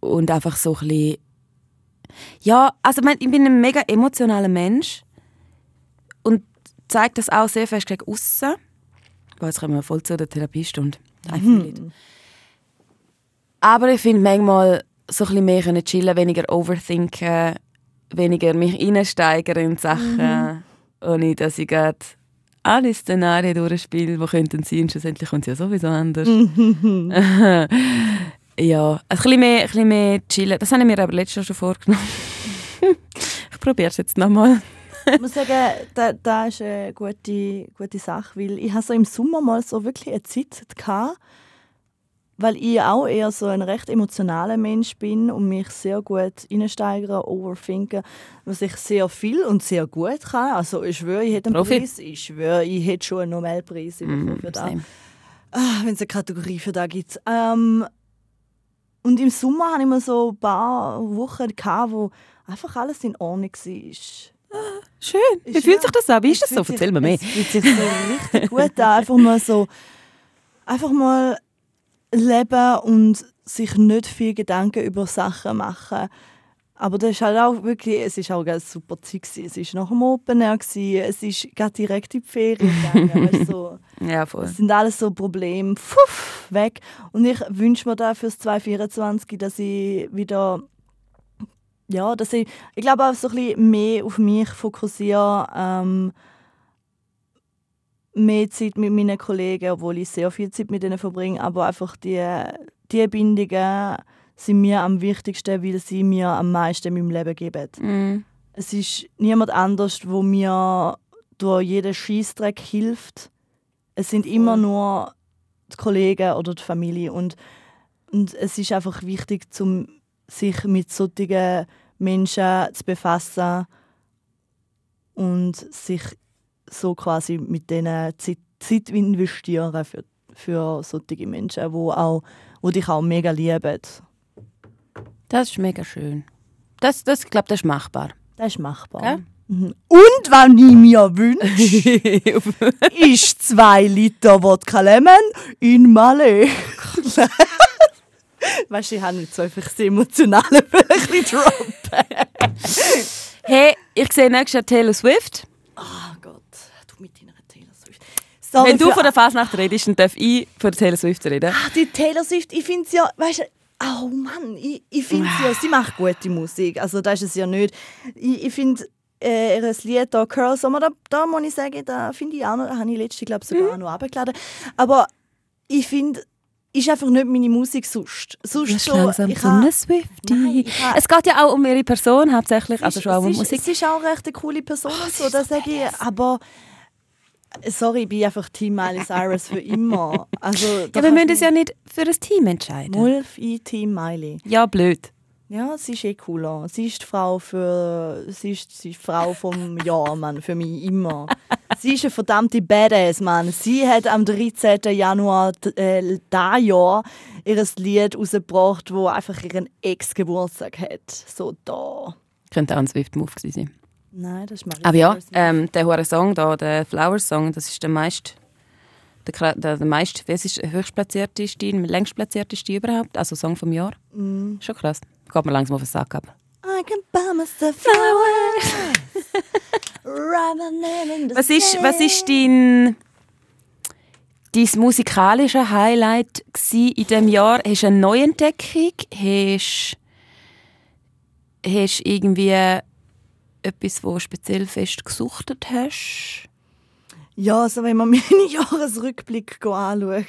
Und einfach so ein bisschen... Ja, also ich, bin ein mega emotionaler Mensch und zeige das auch sehr fest gegen aussen. Jetzt kommen wir voll zu der Therapiestunde. It. Aber ich finde manchmal so ein bisschen mehr können chillen, weniger overthinken, weniger mich reinsteigern in Sachen, ohne dass ich gerade alle Szenarien durchspiele, die könnten sein. Und schlussendlich kommt es ja sowieso anders. ja, ein bisschen, mehr, ein bisschen mehr chillen. Das habe ich mir aber letztes Jahr schon vorgenommen. ich probiere es jetzt nochmal. Ich muss sagen, da, da ist eine gute, gute Sache, weil ich habe so im Sommer mal so wirklich eine Zeit gehabt, weil ich auch eher so ein recht emotionaler Mensch bin und mich sehr gut reinsteigern, overthinken, was ich sehr viel und sehr gut kann. Also ich schwöre, ich hätte einen Profi. Preis, ich schwöre, ich hätte schon einen Nobelpreis bekommen für das. Ah, wenn es eine Kategorie für das gibt. Ähm, und im Sommer hatte ich mal so ein paar Wochen, gehabt, wo einfach alles in Ordnung war. Schön. Wie fühlt ja- sich das an? Wie ist Es das so? Erzähl mir mehr. Es fühlt sich so richtig gut an. Einfach mal so, einfach mal leben und sich nicht viel Gedanken über Sachen machen. Aber das ist halt auch wirklich, es ist auch eine super Zeit gewesen. Es ist nach dem Open Air gewesen. Es ist gerade direkt in die Ferien gegangen. weißt, so. Ja, voll. Das sind alles so Probleme. Puff, weg. Und ich wünsche mir da fürs 2024, dass ich wieder. Ja, dass ich, ich glaube auch so ein bisschen mehr auf mich fokussiere. Ähm, mehr Zeit mit meinen Kollegen, obwohl ich sehr viel Zeit mit ihnen verbringe. Aber einfach die, die Bindungen sind mir am wichtigsten, weil sie mir am meisten in meinem Leben geben. Mm. Es ist niemand anders, wo mir durch jeden Schießdreck hilft. Es sind immer nur die Kollegen oder die Familie und, und es ist einfach wichtig, zum sich mit solchen Menschen zu befassen und sich so quasi mit denen Zeit, Zeit investieren für, für solche Menschen, wo auch wo dich auch mega lieben. Das ist mega schön. Das, das, ich glaube, das ist machbar. Das ist machbar. Gell? Mhm. Und was ich mir wünsche, ist zwei Liter Wodka Lemon in Malé. weißt du, ich habe nicht so einfach das Emotionale vielleicht droppen. Hey, ich sehe nächstes Jahr Taylor Swift. Oh Gott, du mit deiner Taylor Swift. Sorry Wenn du für- von der Fasnacht redest, dann darf ich von der Taylor Swift reden. Ah, die Taylor Swift, ich finde sie ja, weißt du, oh Mann, ich, ich finde sie ja, sie macht gute Musik, also das ist es ja nicht. Ich, ich finde äh, ihr Lied da, Curl Summer, da, da muss ich sagen, da finde ich auch noch, habe ich letztes, glaube sogar Mhm. noch runtergeladen. Aber ich finde, ist einfach nicht meine Musik sonst. Sonst bist so, langsam ich so eine Swiftie. Es geht ja auch um ihre Person hauptsächlich, also schon auch um ist- Musik. sie ist auch recht eine coole Person und so, ist das sage ich, aber sorry, ich bin einfach Team Miley Cyrus für immer. Also, Ja, wir müssen uns ja nicht für ein Team entscheiden. Mulf, ich Team Miley. Ja, blöd. Ja, sie ist eh cooler. Sie ist die Frau für. Sie ist, sie ist die Frau vom Jahr, Mann, für mich immer. Sie ist eine verdammte Badass, Mann. Sie hat am 13. Januar äh, dieses Jahr ihr Lied rausgebracht, wo einfach ihren Ex-Geburtstag hat. So da. Könnte auch ein Swift-Move gewesen sein. Nein, das ist Marie Aber ja, ähm, der hohe Song da, der Flowers-Song, das ist der meist, der, der, der meist, wer ist der höchstplatzierteste, der längstplatzierteste überhaupt, also Song vom Jahr. Mm. Schon krass. Geht mir langsam auf den Sack aber. I can buy myself flowers. Running in the Was ist, was ist dein, dein musikalische Highlight in diesem Jahr? Hast du eine Neuentdeckung? Hast hast du irgendwie etwas, wo speziell fest gesuchtet hast? Ja, also wenn man meinen Jahresrückblick anschaut,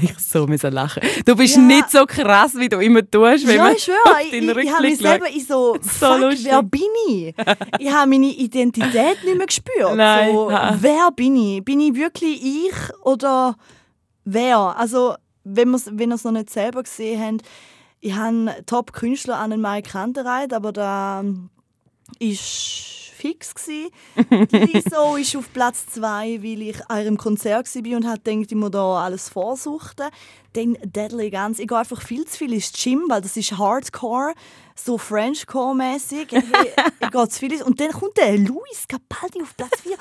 Ich so müssen lachen. Du bist Ja. nicht so krass, wie du immer tust, wenn ja, man ich schwöre, auf ich, deinen ich, ich habe mich Rückblick selber so, So fuck, lustig. wer bin ich? Ich habe meine Identität nicht mehr gespürt. Nein, so, wer bin ich? Bin ich wirklich ich oder wer? Also, wenn wir es wenn ihr es noch nicht selber gesehen habt, ich habe Top-Künstler an den Mike Kantereit, aber da ist fix Lizzo ist auf Platz 2, weil ich an ihrem Konzert war und hat gedacht, ich muss da alles vorsuchten. Dann Deadly Guns. Ich gehe einfach viel zu viel ins Gym, weil das ist Hardcore, so Frenchcore-mäßig. Ich, ich gehe zu viel ins- Und dann kommt der Luis Capaldi auf Platz 4.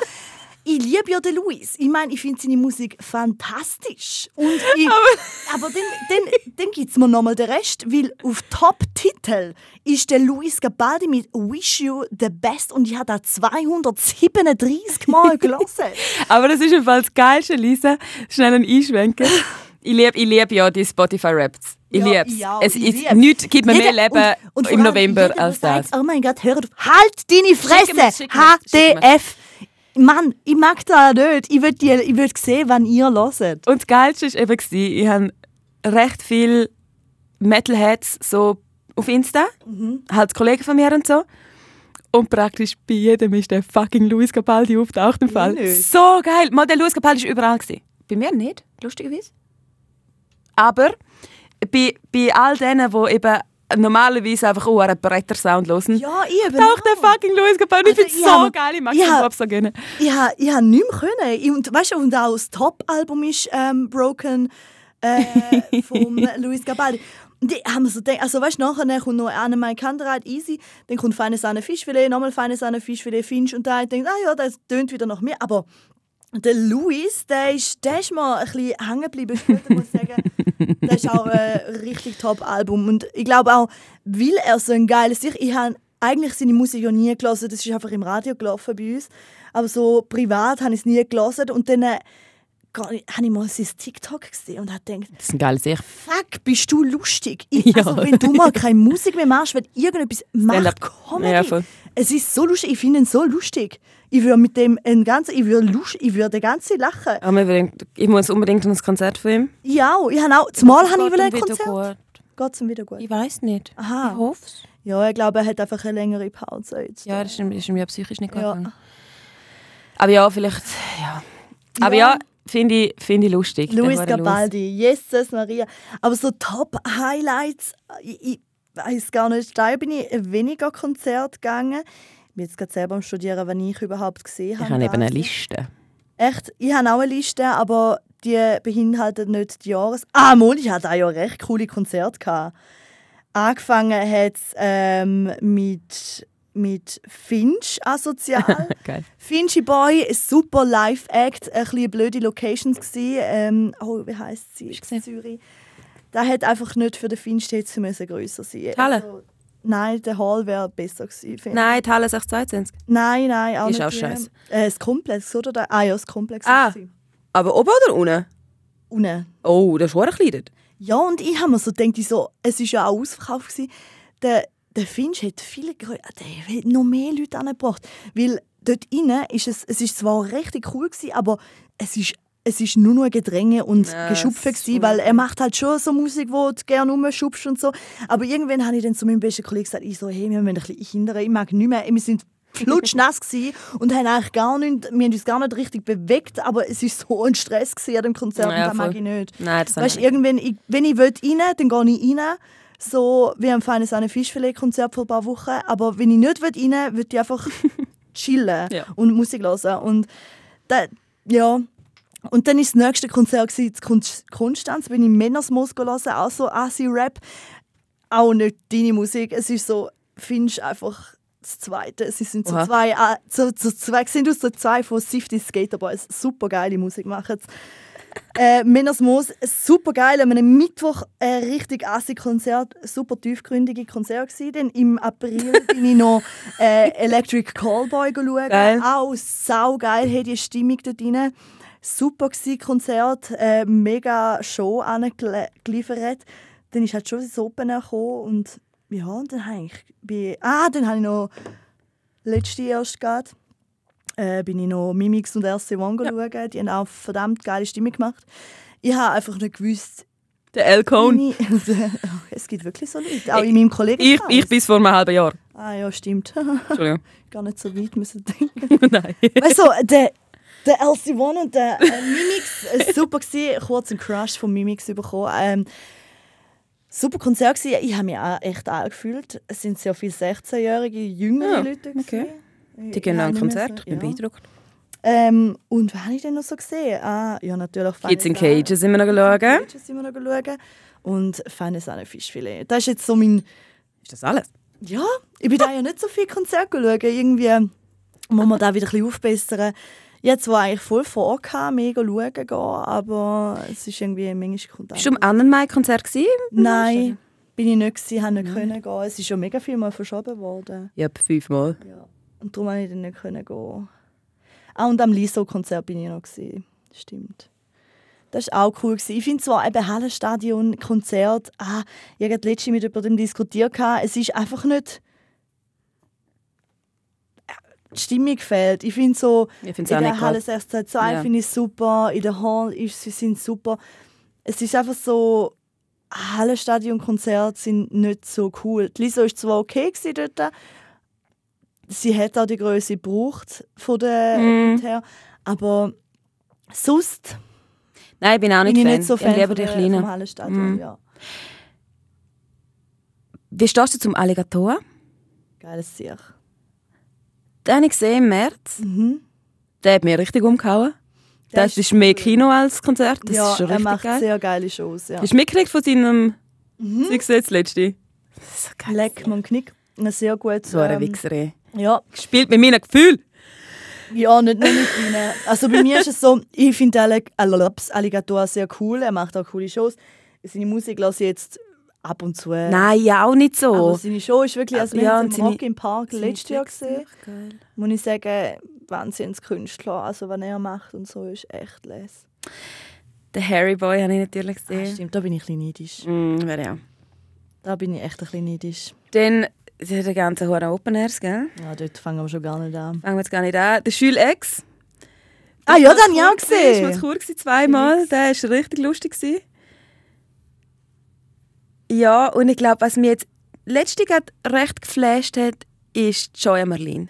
Ich liebe ja den Luis. Ich meine, ich finde seine Musik fantastisch. Und ich, aber dann, dann, dann gibt es mir nochmal den Rest, weil auf Top-Titel ist der Luis Capaldi mit «Wish You the Best» und ich habe da 237 Mal gelesen. Aber das ist im Fall das Geilste, Lisa. Schnell ein Einschwenken. Ich liebe ich lieb ja die Spotify-Raps. Ich Ja, liebe es. ich auch, Es ich ist, lieb's. nichts gibt mir mehr Leben und- und im November jeder, der als das. sagt, Oh mein Gott, hör auf. Halt deine Fresse! HDF! Mann, ich mag das nicht. Ich würde ich würd sehen, wann ihr hört. Und das Geilste war eben, ich habe recht viele Metalheads so auf Insta, Mhm. halt Kollegen von mir und so. Und praktisch bei jedem ist der fucking Luis Capaldi auftaucht im Fall. nicht. So geil. Mal, der Luis Capaldi war überall. Gewesen. Bei mir nicht, lustigerweise. Aber bei, bei all denen, die eben normalerweise einfach auch einen Bretter-Sound hören, Ja, ich eben taucht der auch. fucking Luis Capaldi. Ich Also, finde es so hab- geil. Ich mag ich den Pop so gerne. Ich habe ich nicht mehr können. Ich, und, weißt du, und auch das Top-Album ist ähm, Broken äh, von Luis Gabaldi. Und die haben so gedacht, also weißt du, nachher kommt noch eine mein Kandereit easy, dann kommt feine Sahne Fischfilet, nochmal feine Sahne Fischfilet, Finch und da denkt, ah ja, das tönt wieder nach mir. Aber der Luis, der ist, der ist mal ein bisschen hängen geblieben später, muss ich sagen. Das ist auch ein richtig Top-Album. Und ich glaube auch, weil er so ein geiles ich, ich habe eigentlich seine Musik ja nie gelesen, das ist einfach im Radio gelaufen bei uns. Aber so privat habe ich es nie gelesen. Und dann äh, habe ich mal sein TikTok gesehen und habe gedacht, Das ist ein geiles Ich. fuck, bist du lustig? Ich, Ja. Also wenn du mal keine Musik mehr machst, wenn irgendetwas mach Stand-up. Comedy. Ja, es ist so lustig, ich finde ihn so lustig. Ich würde mit dem ein ganzen, ich würde ich würde den ganzen lachen. Aber wir wollen- ich muss unbedingt an ein Konzert von ihm. Ja, ich habe auch, zumal habe ich will ein Konzert. Geht es ihm wieder gut? Ich weiß nicht. Aha. Ich hoffe es. Ja, ich glaube, er hat einfach eine längere Pause jetzt. Ja, das ist, ist ja psychisch nicht Ja. gegangen. Aber ja, vielleicht. Ja. Aber Ja. ja, finde ich, find ich lustig. Luis Gabaldi, Jesus Maria. Aber so Top-Highlights, ich, ich weiß gar nicht, da bin ich weniger Konzert gegangen. Ich bin jetzt gerade selber am Studieren, wann ich überhaupt gesehen habe. Ich habe eben eine. Liste. Echt, ich habe auch eine Liste, aber die beinhaltet nicht die Jahres... Ah, mal, ich hatte auch ja recht coole Konzerte. Gehabt. Angefangen hat es ähm, mit, mit Finch asozial. Geil. Finchy Boy, ein super Live-Act, ein bisschen blöde Locations. Ähm, oh, wie heisst sie? Zürich. Da hat einfach nicht für den Finch jetzt müssen grösser sein. Halle? Also, Nein, der Hall wäre besser gewesen. Nein, die Halle 622. Nein, nein, auch Ist nicht. auch scheiße. Äh, das Komplex, oder? Der- Ah ja, das Komplex. Ah. war. Aber oben oder unten? Unten. Oh, das ist verdammt klein. Ja, und ich habe mir so gedacht, so, es war ja auch ausverkauft. Gewesen. Der, der Finch hat viele Grö- der hat noch mehr Leute angebracht. Weil dort innen ist es, es ist zwar richtig cool, gewesen, aber es ist, es ist nur noch Gedränge und Ja, Geschupfe, gewesen, weil er macht halt schon so Musik, wo du gerne rumschubst und so. Aber irgendwann habe ich dann zu meinem besten Kollegen gesagt, ich so, hey, wir müssen ein bisschen hindern, ich mag nicht mehr, wir sind flutschnass und haben eigentlich gar nicht, wir haben uns gar nicht richtig bewegt, aber es ist so ein Stress gewesen an dem Konzert Ja, und das mag voll. ich nicht. Nein, das Weißt, irgendwann, ich, wenn ich will rein dann gehe ich rein. So wie am feinen Sahne Fischfilet-Konzert vor ein paar Wochen. Aber wenn ich nicht will rein will, ich einfach chillen Ja. und Musik hören. Und da, ja. Und dann war das nächste Konzert in Konstanz. Bin ich Männersmoos hören, auch so Asi-Rap. Auch nicht deine Musik. Es ist so, findest einfach das Zweite. Sie sind so zwei, äh, so, so zwei, sind aus so zwei von Sifty Skater Boys. Super geile Musik machen. Äh, Männersmoos, super geil. Am einem Mittwoch ein richtig assi Konzert, super tiefgründige Konzert gewesen. Dann im April bin ich noch äh, Electric Callboy schauen. Geil. Auch saugeil, hat die Stimmung dort drin. Super gewesen, Konzert, äh, mega Show angeliefert. Dann ist halt schon das Open gekommen und ja, und dann habe ich, bei, ah, dann habe ich noch letzte erst gehabt äh, bin ich noch Mimix und RC One Ja. schauen. Die haben auch verdammt geile Stimme gemacht. Ich habe einfach nicht gewusst, Der El Cone. ich- es gibt wirklich so Leute, auch in meinem Kollegen. Ich, ich bis vor einem halben Jahr. Ah ja, stimmt. Entschuldigung. Gar nicht so weit müssen denken. Nein. weißt du, der, der LC One und der äh, Mimix, äh, super gewesen. Kurz einen Crush von Mimix bekommen. Ähm, super Konzert gewesen. Ich habe mich auch echt angefühlt. Es sind sehr viele 16-jährige, jüngere Ja, Leute. okay. Die gehen an ein Konzert. Ich bin ja. beeindruckt. Ähm, und was habe ich denn noch so gesehen? Ah, ja, natürlich. Kids in Cages sind wir noch schauen. Cages sind wir noch schauen. Und feine Sahne Fischfilet. Das ist jetzt so mein... Ist das alles? Ja, ich bin da ja nicht so viel Konzert schauen. Irgendwie muss man da wieder ein bisschen aufbessern. Jetzt war eigentlich voll vor, mega schauen gehen, aber es ist irgendwie manchmal kommt Bist du am Annenmai-Konzert gewesen? Nein, bin ich nicht gewesen, habe nicht können gehen. Es ist schon mega viel mal verschoben worden. Ja, fünfmal. Ja. Und darum konnte ich dann nicht können gehen. Ah, und am Liso-Konzert bin ich noch. Gewesen. Stimmt. Das war auch cool. Gewesen. Ich finde zwar eben Hallenstadion, Konzert, ah, ich habe letztens mit jemandem diskutiert, es ist einfach nicht... Die Stimmung fehlt. Ich finde so, Ich in der Halle cool. 622 Ja. finde ich super, in der Hall ist sie sind super. Es ist einfach so, Hallenstadion-Konzerte sind nicht so cool. Die Lisa war zwar okay dort, sie hat auch die Größe gebraucht von der her, aber sonst Nein, ich bin auch nicht bin ich Fan. nicht so Fan ich liebe die Kleinen. vom Hallenstadion. Mhm. Ja. Wie stehst du zum Alligator? Geiles Sieg. Den habe ich gesehen im März. Mhm. Der hat mir richtig umgehauen. Der Das ist ist mehr cool. Kino als Konzert. Das ja, ist schon er richtig macht geil. sehr geile Shows. Ja. Hast du mitgekriegt von seinem Mhm. Zeug jetzt letzte? So geil. Leck, man Knick. Ein Sehr gut. So eine ähm, Wichser. ey. Ja, Gespielt mit meinen Gefühlen. Ja, nicht nur mit ihnen. Also bei mir ist es so, ich finde Allig Alligator sehr cool. Er macht auch coole Shows. Seine Musik lasse ich jetzt ab und zu. Nein, ja auch nicht so. Aber seine Show ist wirklich, also wir Ja, haben sie im Rock im Park letztes Jahr gesehen. Geil. Muss ich sagen, Wahnsinnskünstler. Also was er macht und so ist echt les. Den Harry Boy habe ich natürlich Ah, gesehen. stimmt, da bin ich ein bisschen neidisch. Mm, ja. Da bin ich echt ein bisschen neidisch. Dann die die ganzen Huren Open Airs, gell? Ja, dort fangen wir schon gar nicht an. Fangen wir jetzt gar nicht an. Der Schül X. Ah ja, dann ja auch war mal gesehen. cool, gewesen, zweimal. Der war richtig lustig. gewesen. Ja, und ich glaube, was mir jetzt gerade recht geflasht hat, ist Joya Merlin.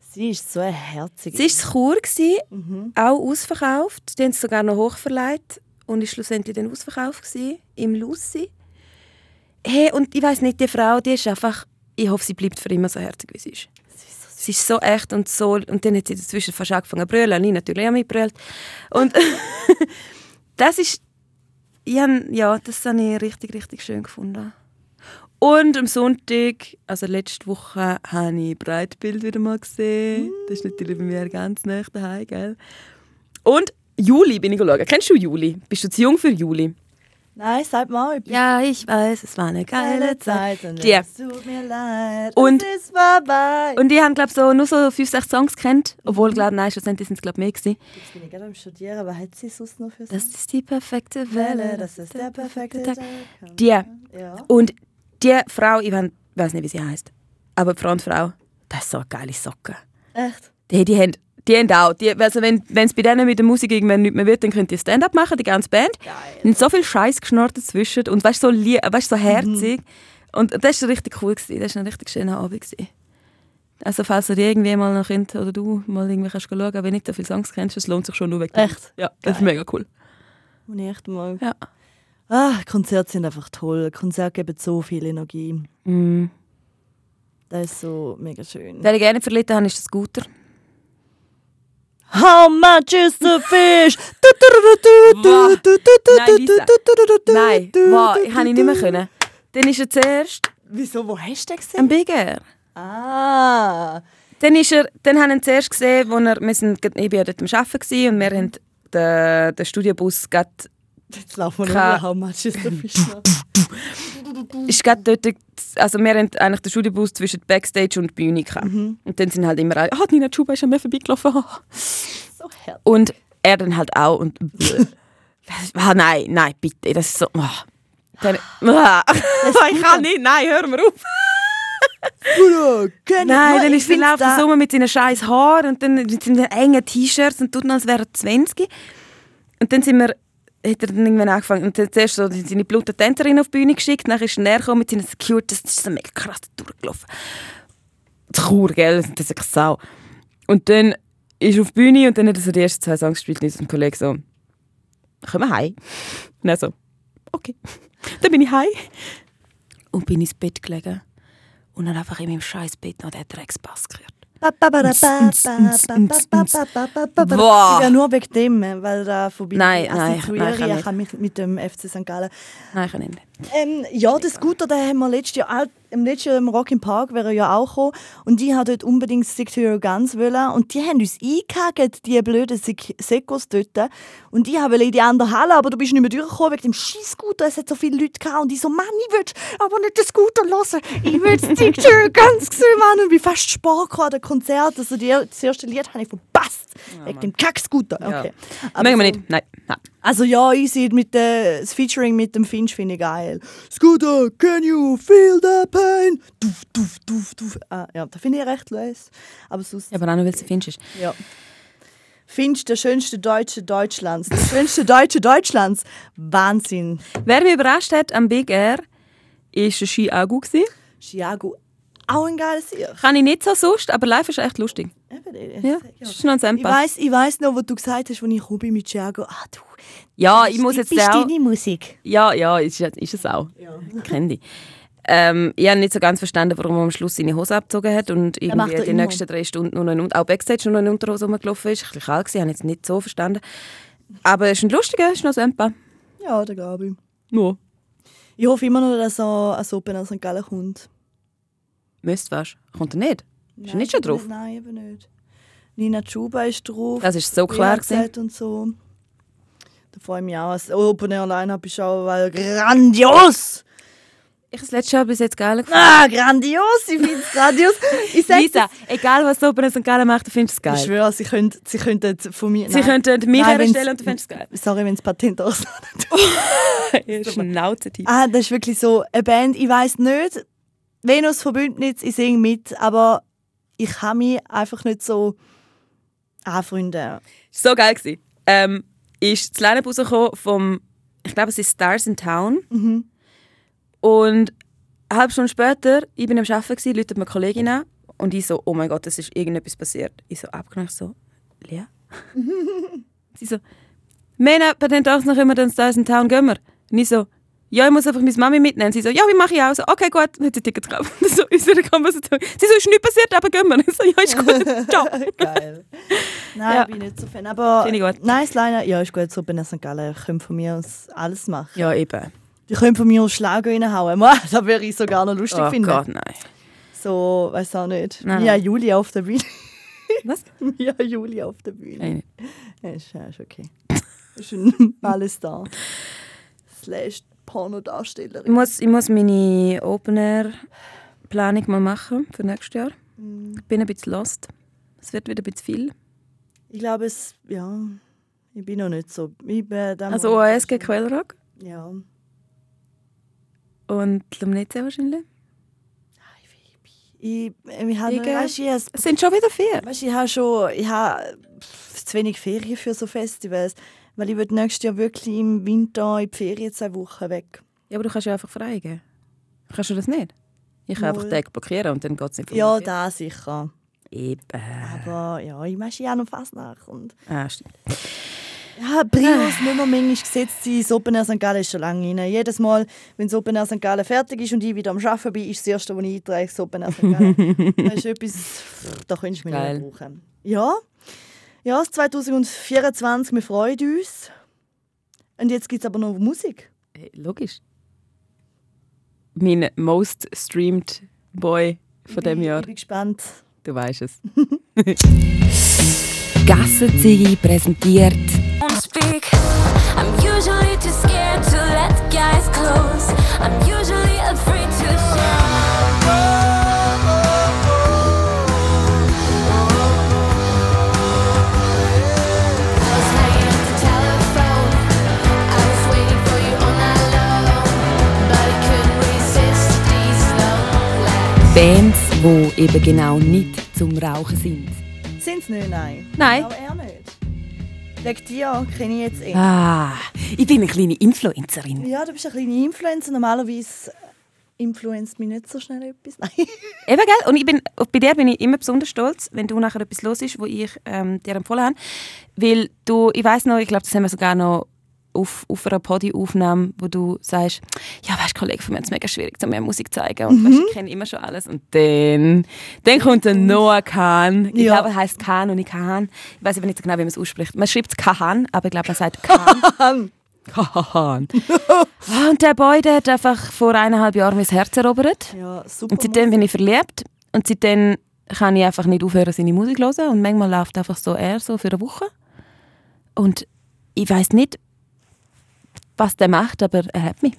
Sie ist so eine herzige. Sie war in Chur, gewesen, Mhm. auch ausverkauft. Die haben es sogar noch hochverleiht und ist schlussendlich dann ausverkauft gewesen, im Lucy. Hey, und ich weiß nicht, die Frau, die ist einfach, ich hoffe, sie bleibt für immer so herzig, wie sie ist. Sie ist so echt und so, und dann hat sie dazwischen fast angefangen zu brüllen, und ich natürlich auch mitbrüllt. Und das ist, ich hab, ja, das habe ich richtig, richtig schön gefunden. Und am Sonntag, also letzte Woche, habe ich Breitbild wieder mal gesehen. Das ist natürlich bei mir ganz nah daheim, gell? Und Juli bin ich schauen. Kennst du Juli? Bist du zu jung für Juli? Nein, sag mal. Ich Ja, ich weiß, es war eine geile Zeit. und Die. es tut mir leid. Und- es ist vorbei. Und die haben, glaube so nur so fünf, sechs Songs kennt. Obwohl, glaube nein, schlussendlich sind es, glaube mehr gewesen. Jetzt bin ich gerade am Studieren. Was hat sie sonst noch für Das Songs? ist die perfekte Welle. das ist der perfekte Tag. Tag. Die. Ja. Und die Frau, ich we- weiß nicht, wie sie heißt, aber die Frontfrau, das ist so eine geile Socke. Echt? Die, die haben, die haben auch, die, also wenn es bei denen mit der Musik irgendwann nicht mehr wird, dann könnt ihr Stand-up machen, die ganze Band. Geil. Und so viel Scheiß geschnurrt dazwischen und weißt so, weißt, so herzig. Und das war richtig cool. Gewesen. Das war ein richtig schöner Abend. Gewesen. Also falls ihr irgendwie mal noch könnt, oder du mal irgendwie kannst schauen, wenn du nicht so viele Songs kennst, es lohnt sich schon nur weg. Echt? Ja, das ist Geil. mega cool. Und ich echt mal. Ja. Ah, Konzerte sind einfach toll. Konzerte geben so viel Energie. Mm. Das ist so mega schön. Wer ich gerne verlitten habe, ist der Scooter. How much is the fish? Nein, Lisa. Nein, wow, ich habe ihn nicht mehr können. Dann ist er zuerst Wieso? Wo hast du den gesehen? ein Bigger. Ah. Dann, ist er, dann haben wir ihn zuerst gesehen, wo er, wir sind, ich war ja dort am Arbeiten gewesen und wir haben den, den Studiobus gerade Jetzt laufen wir Kein- nur How much is the fish? Ist gerade dort, also wir haben eigentlich den Studiobus zwischen Backstage und Bühne gehabt. Mhm. Und dann sind halt immer alle, ah, Nina Chuba ist an mir vorbeigelaufen. so. Und er dann halt auch und ah, nein, nein, bitte, das ist so, ah. Dann, ah. ich kann nicht, nein, hör mir auf. Nein, dann ist er läuft er so mit seinen scheiß Haaren und dann mit seinen engen T-Shirts und tut noch, als wäre er 20. Und dann sind wir, hat er dann irgendwann angefangen und dann zuerst so seine blutende Tänzerin auf die Bühne geschickt, dann ist er näher gekommen mit seinen Securities, das ist so mega krass durchgelaufen. Das Chur, gell, das ist echt Sau. Und dann ist er auf die Bühne und dann hat er so die ersten zwei Songs gespielt und unser Kollege so, kommen wir heim? Und er so, okay. Dann bin ich heim und bin ins Bett gelegen und dann einfach in meinem scheiß Bett noch den Drecksbass gehört. Boah. Ja, nur wegen dem, weil da vorbei Nein, nein, ich- nein, ich kann assoziiere ich nicht. mich mit dem FC St. Gallen. Nein, ich kann nicht. Ähm, ja, das Scooter, den haben wir letztes Jahr, auch- im letzten Jahr im Rock im Park wäre ja auch gekommen. Und die hat dort unbedingt Stick to Your Guns wollen. Und die haben uns eingehakt, die blöden Sek Sekos dort. Und ich wollte in die andere Halle, aber du bist nicht mehr durchgekommen wegen dem scheiß Scooter. Es hat so viele Leute gehabt. Und ich so, Mann, ich will aber nicht den Scooter hören. Ich will Stick to Your Guns sehen, Mann. Und ich bin fast spät an dem Konzert. Also die, das erste Lied habe ich verpasst. wegen dem Kack-Scooter. Okay. Aber Mögen wir so- nicht. Nein, nein. Also ja, ich sehe mit der, das Featuring mit dem Finch finde ich geil. Scooter, can you feel the pain? Duf, duf, duf, duf. Ah, ja, da finde ich recht los. Aber sonst, Ja, aber auch noch, weil du findest. ja. Finch, der schönste Deutsche Deutschlands. Der schönste Deutsche Deutschlands. Wahnsinn. Wer mich überrascht hat am Big Air, Agu. gewesen. Chiago, auch ein geiles Tier. Kann ich nicht so sonst, aber live ist echt lustig. Ja, Ja. das ist noch ein Ich weiß, ich weiß noch, was du gesagt hast, als ich bin mit Chiago. Ah, du. Ja, ich muss das jetzt ist auch... deine Musik. Ja, ja, ist, ist es auch. Ich kenne die. Ähm, ich habe nicht so ganz verstanden, warum er am Schluss seine Hose abgezogen hat und irgendwie die immer. nächsten drei Stunden nur noch auch Backstage nur noch in Unterhose rumgelaufen ist. Ein bisschen kalt gewesen, habe ich jetzt nicht so verstanden. Aber es ist ein lustiger, es ist noch Sample. Ja, da glaube ich. Nur. Ich hoffe immer noch, dass er als Open aus St. Gallen kommt. Müsst was? Kommt er nicht? Ist er Nein, nicht schon drauf? Nicht, nein, eben nicht. Nina Chuba ist drauf. Das ist so klar und so. Da freue ich mich auch. Als Open Air Line-Up ist auch weil grandios! Ich habe das letzte Jahr bis jetzt geil gefunden. Ah, grandios! Ich finde es grandios. Ich sag Lisa, egal was so bei St. Gallen macht, du findest es Ich geil. schwöre, sie könnten, sie könnten von mir... Sie nein. könnten mich Nein, herstellen und du findest es geil. Sorry, wenn es Patent aus. Schnauzetief. ah, das ist wirklich so eine Band, ich weiß nicht, Venus Verbündnis, ich singe mit, aber ich kann mich einfach nicht so anfreunden. so geil gewesen. Ähm, ist das Line-Up rausgekommen vom, ich glaube es ist Stars in Town. Mhm. Und eine halbe Stunde später, ich bin am Arbeiten, läutet mir eine Kollegin an und ich so, oh mein Gott, es ist irgendetwas passiert. Ich so abgenommen, so, Lea? Sie so, Mena, bei den Tagen noch immer den Stars in Town, gehen wir? Und ich so, ja, ich muss einfach meine Mami mitnehmen. Sie so, ja, wie mache ich auch? So, okay, gut, dann hat sie Tickets gekauft. So, unsere Konversation. Sie so, ist nichts passiert, aber gehen wir. Ich so, ja, ist gut, ciao. Geil. Nein, Ja. bin nicht so Fan. Aber Finde ich gut. nice Liner. Ja, ist gut. So bin ich St. Gallen. Ich könnte von mir aus alles machen. Ja, eben. Die können von mir aus Schlager reinhauen. Das würde ich sogar noch lustig Oh finden. Gott, nein. So, weiß auch nicht. Nein, nein. Julia auf der Bühne. Was? Ja, Julia auf der Bühne. Nein. Ja, ist, ja, ist okay. ist ein- alles da. Das slash Ich Pornodarstellerin. muss, ich muss meine Open-Air-Planung mal machen für nächstes Jahr. Ich bin ein bisschen lost. Es wird wieder ein bisschen viel. Ich glaube, es, ja, ich bin noch nicht so. Also OASG Quellrock Ja. und Lumnezia wahrscheinlich. Ich, ich, habe, weißt, ich, has- Es sind schon wieder vier. weißt, ich habe schon ich habe zu wenig Ferien für so Festivals. Weil ich will nächstes Jahr wirklich im Winter in die Ferien zwei Wochen weg. Ja, aber du kannst ja einfach freigeben. Kannst du das nicht? Ich kann Mal. einfach Tag blockieren und dann geht es nicht Ja, da sicher. Eben. Aber ja, ich mache ja noch fast nach. Und Ah, stimmt. ja, Prios nicht mehr manchmal gesetzt sein. Das Open Air St. Gallen ist schon lange rein. Jedes Mal, wenn das Open Air St. Gallen fertig ist und ich wieder am Arbeiten bin, ist das Erste, was ich eintrage, das Open Air St. Gallen. das ist etwas, da könntest du mich Geil. nicht brauchen. Ja, ja, es ist 2024, wir freuen uns. Und jetzt gibt es aber noch Musik. Hey, logisch. Mein most streamed Boy von dem Ich Jahr. bin gespannt. Du weißt es. Gassenzigi präsentiert speak. I'm usually too scared to let guys close. I'm usually afraid to show. Die eben genau nicht zum Rauchen sind. Sind es nicht? Nein. Nein. Auch er nicht. Wegen dir kenne ich jetzt eh. Ah, ich bin eine kleine Influencerin. Ja, du bist ein kleiner Influencer. Normalerweise influenzt mich nicht so schnell etwas. Nein. Eben, gell? Und ich bin, bei dir bin ich immer besonders stolz, wenn du nachher etwas los ist, wo ich ähm, dir empfohlen habe. Weil du, ich weiß noch, ich glaube, das haben wir sogar noch auf, auf einer Podi-Aufnahme, wo du sagst, ja, weißt du, Kollege von mir, es ist mega schwierig, zu mir Musik zu zeigen. Und weißt, ich kenne immer schon alles. Und dann, dann kommt ein Noah Khan. Ich Ja. glaube, er heißt Khan und nicht Khan. Ich weiß aber nicht so genau, wie man es ausspricht. Man schreibt es Khan, aber ich glaube, man sagt Khan. Khan. Ah, und der Boy, der hat einfach vor eineinhalb Jahren mein Herz erobert. Ja, super. Und seitdem bin ich verliebt. Und seitdem kann ich einfach nicht aufhören, seine Musik zu hören. Und manchmal läuft einfach so er so für eine Woche. Und ich weiß nicht, was der macht, aber er hat mich.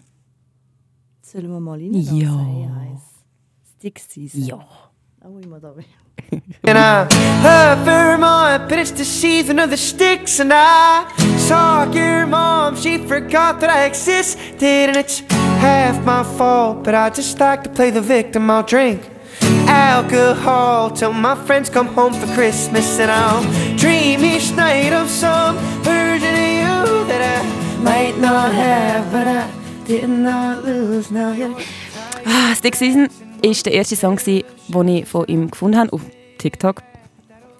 Sollen wir mal rein? Ja. Stick Season. Ja. Oh, immer da. And I love Vermont, but it's the season of the sticks. And I saw your mom, she forgot that I existed. And it's half my fault, but I just like to play the victim. I'll drink alcohol till my friends come home for Christmas. And I'll dream each night of some version of you that I might not have, but I did not lose. Now Ah, Stick Season war der erste Song, den ich von ihm gefunden habe auf TikTok.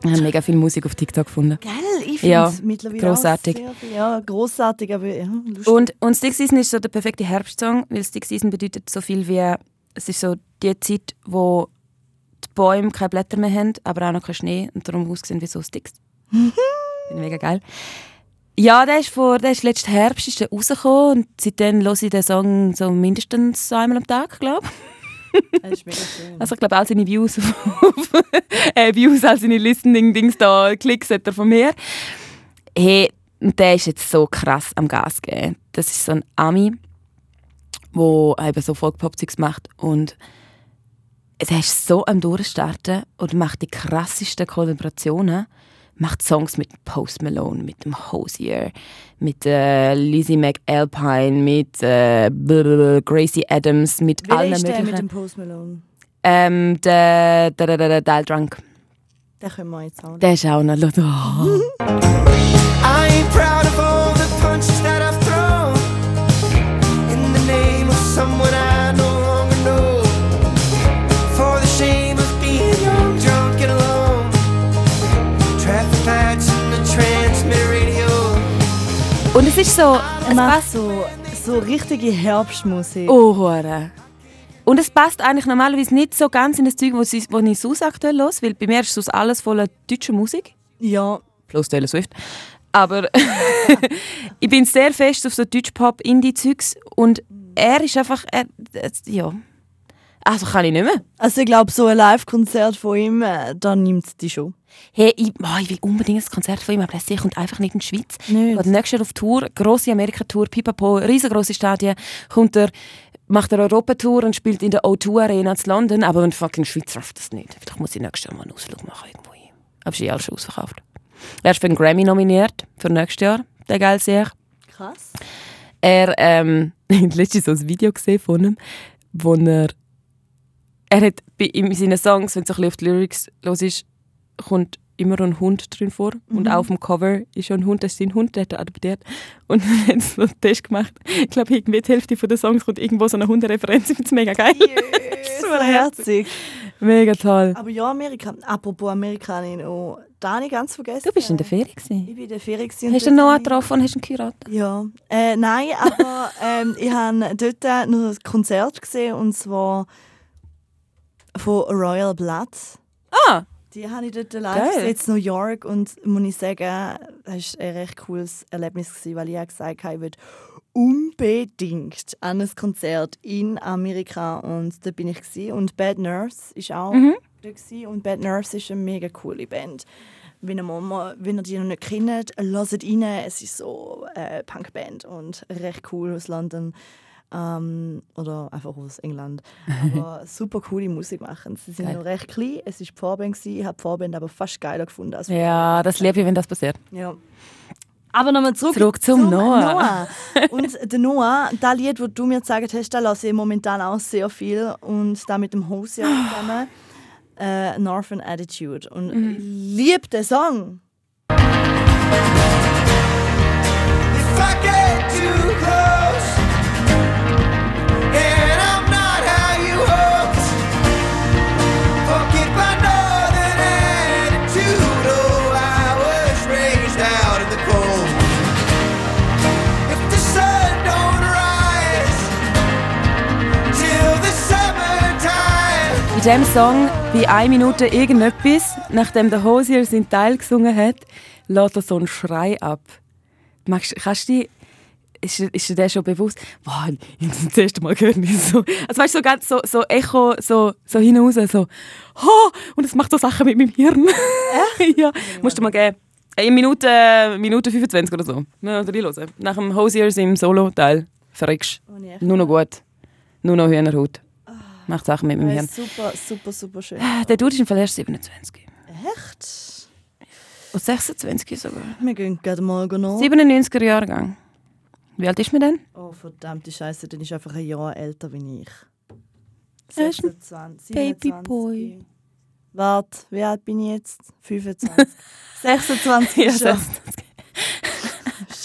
Ich habe mega viel Musik auf TikTok gefunden. Gell, ich finde Ja, es mittlerweile grossartig. Auch sehr, viel- ja, grossartig, aber ja, lustig. Und, und Stick Season ist so der perfekte Herbstsong, weil Stick Season bedeutet so viel wie, es ist so die Zeit, wo die Bäume keine Blätter mehr haben, aber auch noch kein Schnee und darum aussehen wie so Sticks. Finde mega geil. Ja, der ist, vor, der ist letzten Herbst ist der rausgekommen und seitdem höre ich den Song so mindestens einmal am Tag, glaube ich. Das ist mega schön. Also ich glaube, all seine Views, auf, äh, Views, all seine Listening-Dings da, Klicks hat er von mir. Hey, und der ist jetzt so krass am Gas geben. Das ist so ein Ami, der eben so Folk-Pop-Zeugs macht und der ist so am Durchstarten und macht die krassesten Kollaborationen. Macht Songs mit Post Malone, mit dem Hosier, mit äh, Lizzie McAlpine, mit äh, Gracie Adams, mit Wer allen ist der möglichen. mit dem Post Malone? Ähm, der, der, der, der Dial Drunk. Den können wir jetzt auch. Der ist auch noch. Oh. ist so. Es passt. so, so richtige Herbstmusik. Oh, hure. Und es passt eigentlich normalerweise nicht so ganz in das Zeug, was ich, ich sonst aktuell los, weil bei mir ist sonst alles voller deutscher Musik. Ja, Plus Taylor Swift. Aber ich bin sehr fest auf so Deutsch-Pop-Indie-Zeugs und er ist einfach, er, ja. Also kann ich nicht mehr. Also ich glaube, so ein Live-Konzert von ihm, äh, da nimmt die schon. Hey, ich, oh, ich will unbedingt ein Konzert von ihm, aber er kommt einfach nicht in die Schweiz. Nicht? Nächstes Jahr auf Tour, grosse Amerika-Tour, Pipapo, riesengroße Stadien. Kommt er, macht er Europatour und spielt in der O2 Arena in London, aber in fucking Schweiz schafft das nicht. Vielleicht muss ich nächstes Jahr mal einen Ausflug machen irgendwo hin. Aber es ist eh alles schon ausverkauft. Er ist für einen Grammy nominiert, für nächstes Jahr, der geil sehr. Krass. Er, ähm, ich habe letztens so ein Video gesehen von ihm, wo er, er hat in seinen Songs, wenn du so ein bisschen auf die Lyrics los ist, kommt immer ein Hund drin vor. Und auch auf dem Cover ist schon ein Hund, das ist sein Hund, der hat er adoptiert. Und dann hat so einen Test gemacht. Ich glaube, irgendwie die Hälfte der Songs kommt irgendwo so eine Hundereferenz. Ich finde es mega geil. so herzig. Mega toll. Aber ja, Amerika. Apropos Amerika, habe ich noch da habe ich ganz vergessen. Du bist in der. Gewesen. Ich bin in der gewesen und Hast du habe ich- getroffen und hast ihn geheiratet? Ja, äh, nein, aber ähm, ich habe dort noch ein Konzert gesehen und zwar von Royal Blood. Ah! Die habe ich dort live gesehen, in New York und muss ich sagen, das war ein recht cooles Erlebnis, gewesen, weil ich gesagt habe, ich will unbedingt an ein Konzert in Amerika und da bin ich gewesen. und Bad Nurse ist auch da gewesen. und Bad Nurse ist eine mega coole Band. Wenn ihr, mal, wenn ihr die noch nicht kennt, hört rein. Es ist so eine Punkband und recht cool aus London. Ähm, oder einfach aus England. Aber super coole Musik machen. Sie sind Geil. noch recht klein. Es war die Vorband. Ich habe die Vorband aber fast geiler gefunden als Ja, das liebe ich, wenn das passiert. ja. Aber nochmal zurück, Zurück zum Noah. Noah. Und der Noah, das Lied, das du mir gezeigt hast, da lasse ich momentan auch sehr viel. Und da mit dem Hose zusammen. Äh, Northern Attitude. Und Mhm. ich liebe den Song. If I get too close diesem Song, bei 1 Minute irgendetwas, nachdem der Hosier seinen Teil gesungen hat, lässt er so einen Schrei ab. Magst, kannst du dich, ist, dir- ist dir der schon bewusst? Wow, ich habe das erste Mal gehört, so, also weißt du, so ganz so, so Echo, so, so hinaus, so, oh, und es macht so Sachen mit meinem Hirn. ja, musst du mal geben. Eine Minute, Minute 25 oder so. Ja, reinhören. Nach dem Hosiers im Solo-Teil verreckst Oh. Nur noch gut. Nur noch Hühnerhaut. Macht Sachen mit meinem Hirn. super, super, super schön. Der Dude ist im Fall erst 27. Echt? Und 26 sogar. Wir gehen gerade mal nach. 97er Jahrgang. Wie alt ist man denn? Oh, verdammte Scheiße, dann ist einfach ein Jahr älter wie ich. Er ist ein 26, Babyboy. Warte, wie alt bin ich jetzt? 25. 26 Ja, ist schon. 26.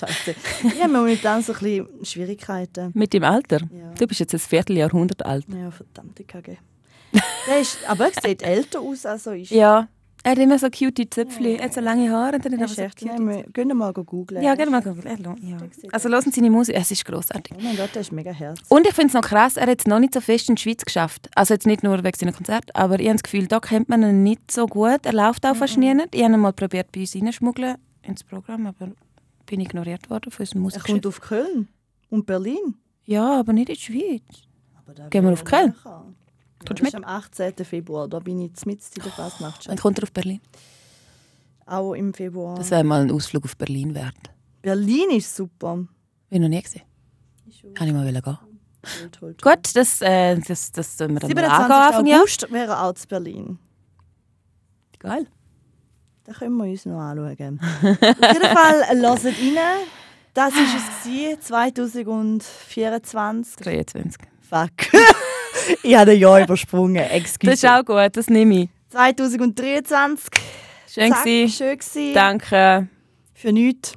Scheiße. Ich habe momentan so ein bisschen Schwierigkeiten. Mit dem Alter? Ja. Du bist jetzt ein Vierteljahrhundert alt. Ja, verdammte Kacke. Der ist, aber er sieht älter aus, als er ist. Ja. Er hat immer so cute Zöpfchen. Er hat so lange Haare. Und dann hat Er so nein, wir gehen mal googeln. Ja, gerne mal lohnt- Ja. Also hören seine Musik. Es ist grossartig. Oh mein Gott, der ist mega herzig. Und ich finde es noch krass, er hat es noch nicht so fest in die Schweiz geschafft. Also jetzt nicht nur wegen seinem Konzert, aber ich habe das Gefühl, da kennt man ihn nicht so gut. Er läuft auch fast nie. Ich habe ihn mal probiert bei uns reinschmuggeln ins Programm, aber bin ignoriert worden von unserem Er Musikchef. kommt auf Köln und Berlin. Ja, aber nicht in die Schweiz. Gehen wir auf er Köln? Kommst das ist am 18. Februar, da bin ich mitten in der Fasnacht. Dann kommt er auf Berlin. Auch im Februar. Das wäre mal ein Ausflug auf Berlin wert. Berlin ist super. Bin ich noch nie gesehen. Kann ich mal gehen. Toll, toll, toll. Gut, das, äh, das, das tun wir dann mal 27. angehen. August wäre auch zu Berlin. Geil. Da können wir uns noch anschauen. Auf jeden Fall, hört rein. Das war es, gewesen, 2024. 23. Fuck. ich habe ein Jahr übersprungen. Excuse. Das ist auch gut, das nehme ich. 2023. Schön Zack, gewesen. schön gewesen. Danke. Für nichts.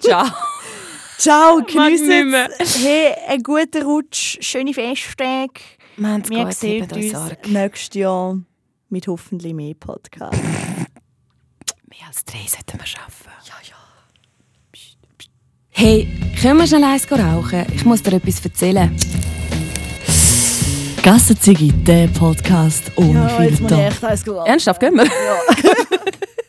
Ciao. Ciao, mehr. Hey, einen guten Rutsch, schöne Festtage. Wir sehen uns nächstes Jahr mit hoffentlich mehr Podcasts. Mehr als drei sollten wir schaffen. Ja, ja. Hey, können wir schnell eins rauchen? Ich muss dir etwas erzählen. Gassenzigi, der Podcast ohne Ja, Filter. Ernsthaft, gehen wir? Ja.